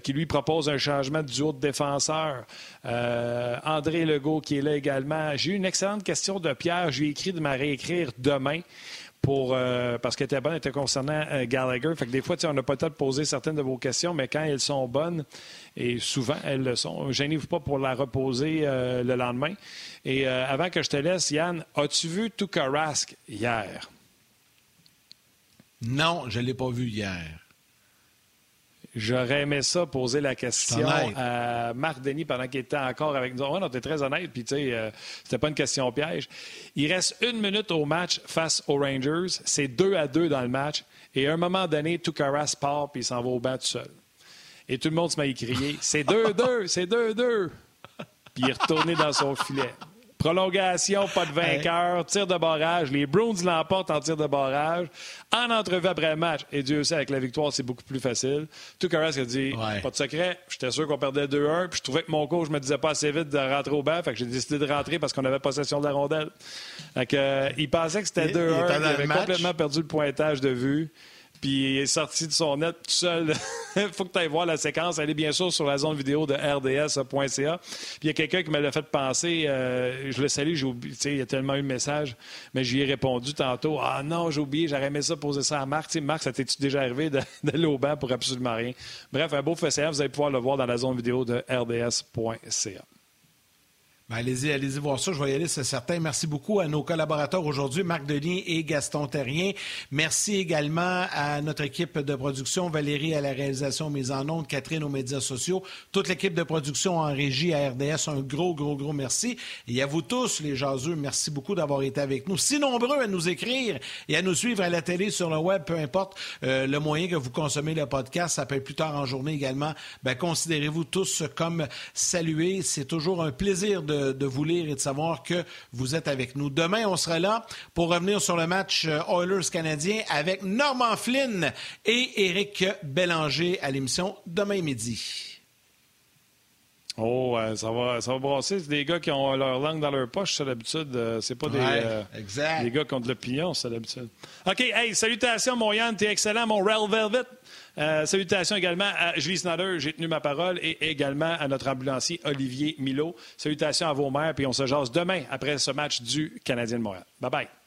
Qui lui propose un changement du haut de défenseur. André Legault qui est là également. J'ai eu une excellente question de Pierre. Je lui ai écrit de me réécrire demain. Euh, parce qu'elle était bonne, elle était concernant Gallagher. Fait que des fois, on n'a pas le temps de poser certaines de vos questions, mais quand elles sont bonnes, et souvent elles le sont, gênez-vous pas pour la reposer le lendemain. Et avant que je te laisse, Yann, as-tu vu Rask hier? Non, je ne l'ai pas vu hier. J'aurais aimé ça poser la question à Marc Denis pendant qu'il était encore avec nous. Ouais, non, t'es très honnête, puis tu sais, euh, c'était pas une question piège. Il reste une minute au match face aux Rangers. C'est deux à deux dans le match. Et à un moment donné, Tukaras part, puis il s'en va au banc tout seul. Et tout le monde se met à y crier C'est 2-2, c'est 2-2. Puis il est retourné dans son filet. Prolongation, pas de vainqueur, tir de barrage. Les Bruins l'emportent en tir de barrage. En entrevue après match, et Dieu sait, avec la victoire, c'est beaucoup plus facile. Tukaras a dit Pas de secret, j'étais sûr qu'on perdait 2-1, puis je trouvais que mon coach me disait pas assez vite de rentrer au banc, fait que j'ai décidé de rentrer parce qu'on avait possession de la rondelle. Fait euh, il pensait que c'était 2-1, il, il avait complètement perdu le pointage de vue. Puis il est sorti de son net tout seul. Il <laughs> faut que tu ailles voir la séquence. Elle est bien sûr sur la zone vidéo de rds.ca. Puis il y a quelqu'un qui me l'a fait penser. Euh, je le salue, j'ai oublié. Il y a tellement eu de messages, mais j'y ai répondu tantôt. Ah non, j'ai oublié, j'aurais aimé ça poser ça à Marc. Marc, ça t'est-tu déjà arrivé <laughs> d'aller au banc pour absolument rien? Bref, un beau fait vous allez pouvoir le voir dans la zone vidéo de rds.ca. Ben, allez-y, allez-y voir ça. Je vais y aller, c'est certain. Merci beaucoup à nos collaborateurs aujourd'hui, Marc Denis et Gaston Terrien. Merci également à notre équipe de production, Valérie à la réalisation mise en ondes, Catherine aux médias sociaux, toute l'équipe de production en régie à RDS. Un gros, gros, gros merci. Et à vous tous, les jaseux, merci beaucoup d'avoir été avec nous. Si nombreux à nous écrire et à nous suivre à la télé, sur le web, peu importe euh, le moyen que vous consommez le podcast, ça peut être plus tard en journée également. Ben, considérez-vous tous comme salués. C'est toujours un plaisir de de, vous lire et de savoir que vous êtes avec nous. Demain, on sera là pour revenir sur le match euh, Oilers canadien avec Norman Flynn et Éric Bélanger à l'émission demain midi. Oh, ça va, ça va brasser. C'est des gars qui ont leur langue dans leur poche, c'est d'habitude. Euh, c'est pas des, euh, des, gars qui ont de l'opinion, c'est d'habitude. OK, hey, salutations, mon Yann, t'es excellent, mon Rel Velvet. Euh, salutations également à Julie Snyder, j'ai tenu ma parole, et également à notre ambulancier Olivier Milo. Salutations à vos mères, puis on se jase demain après ce match du Canadien de Montréal. Bye bye.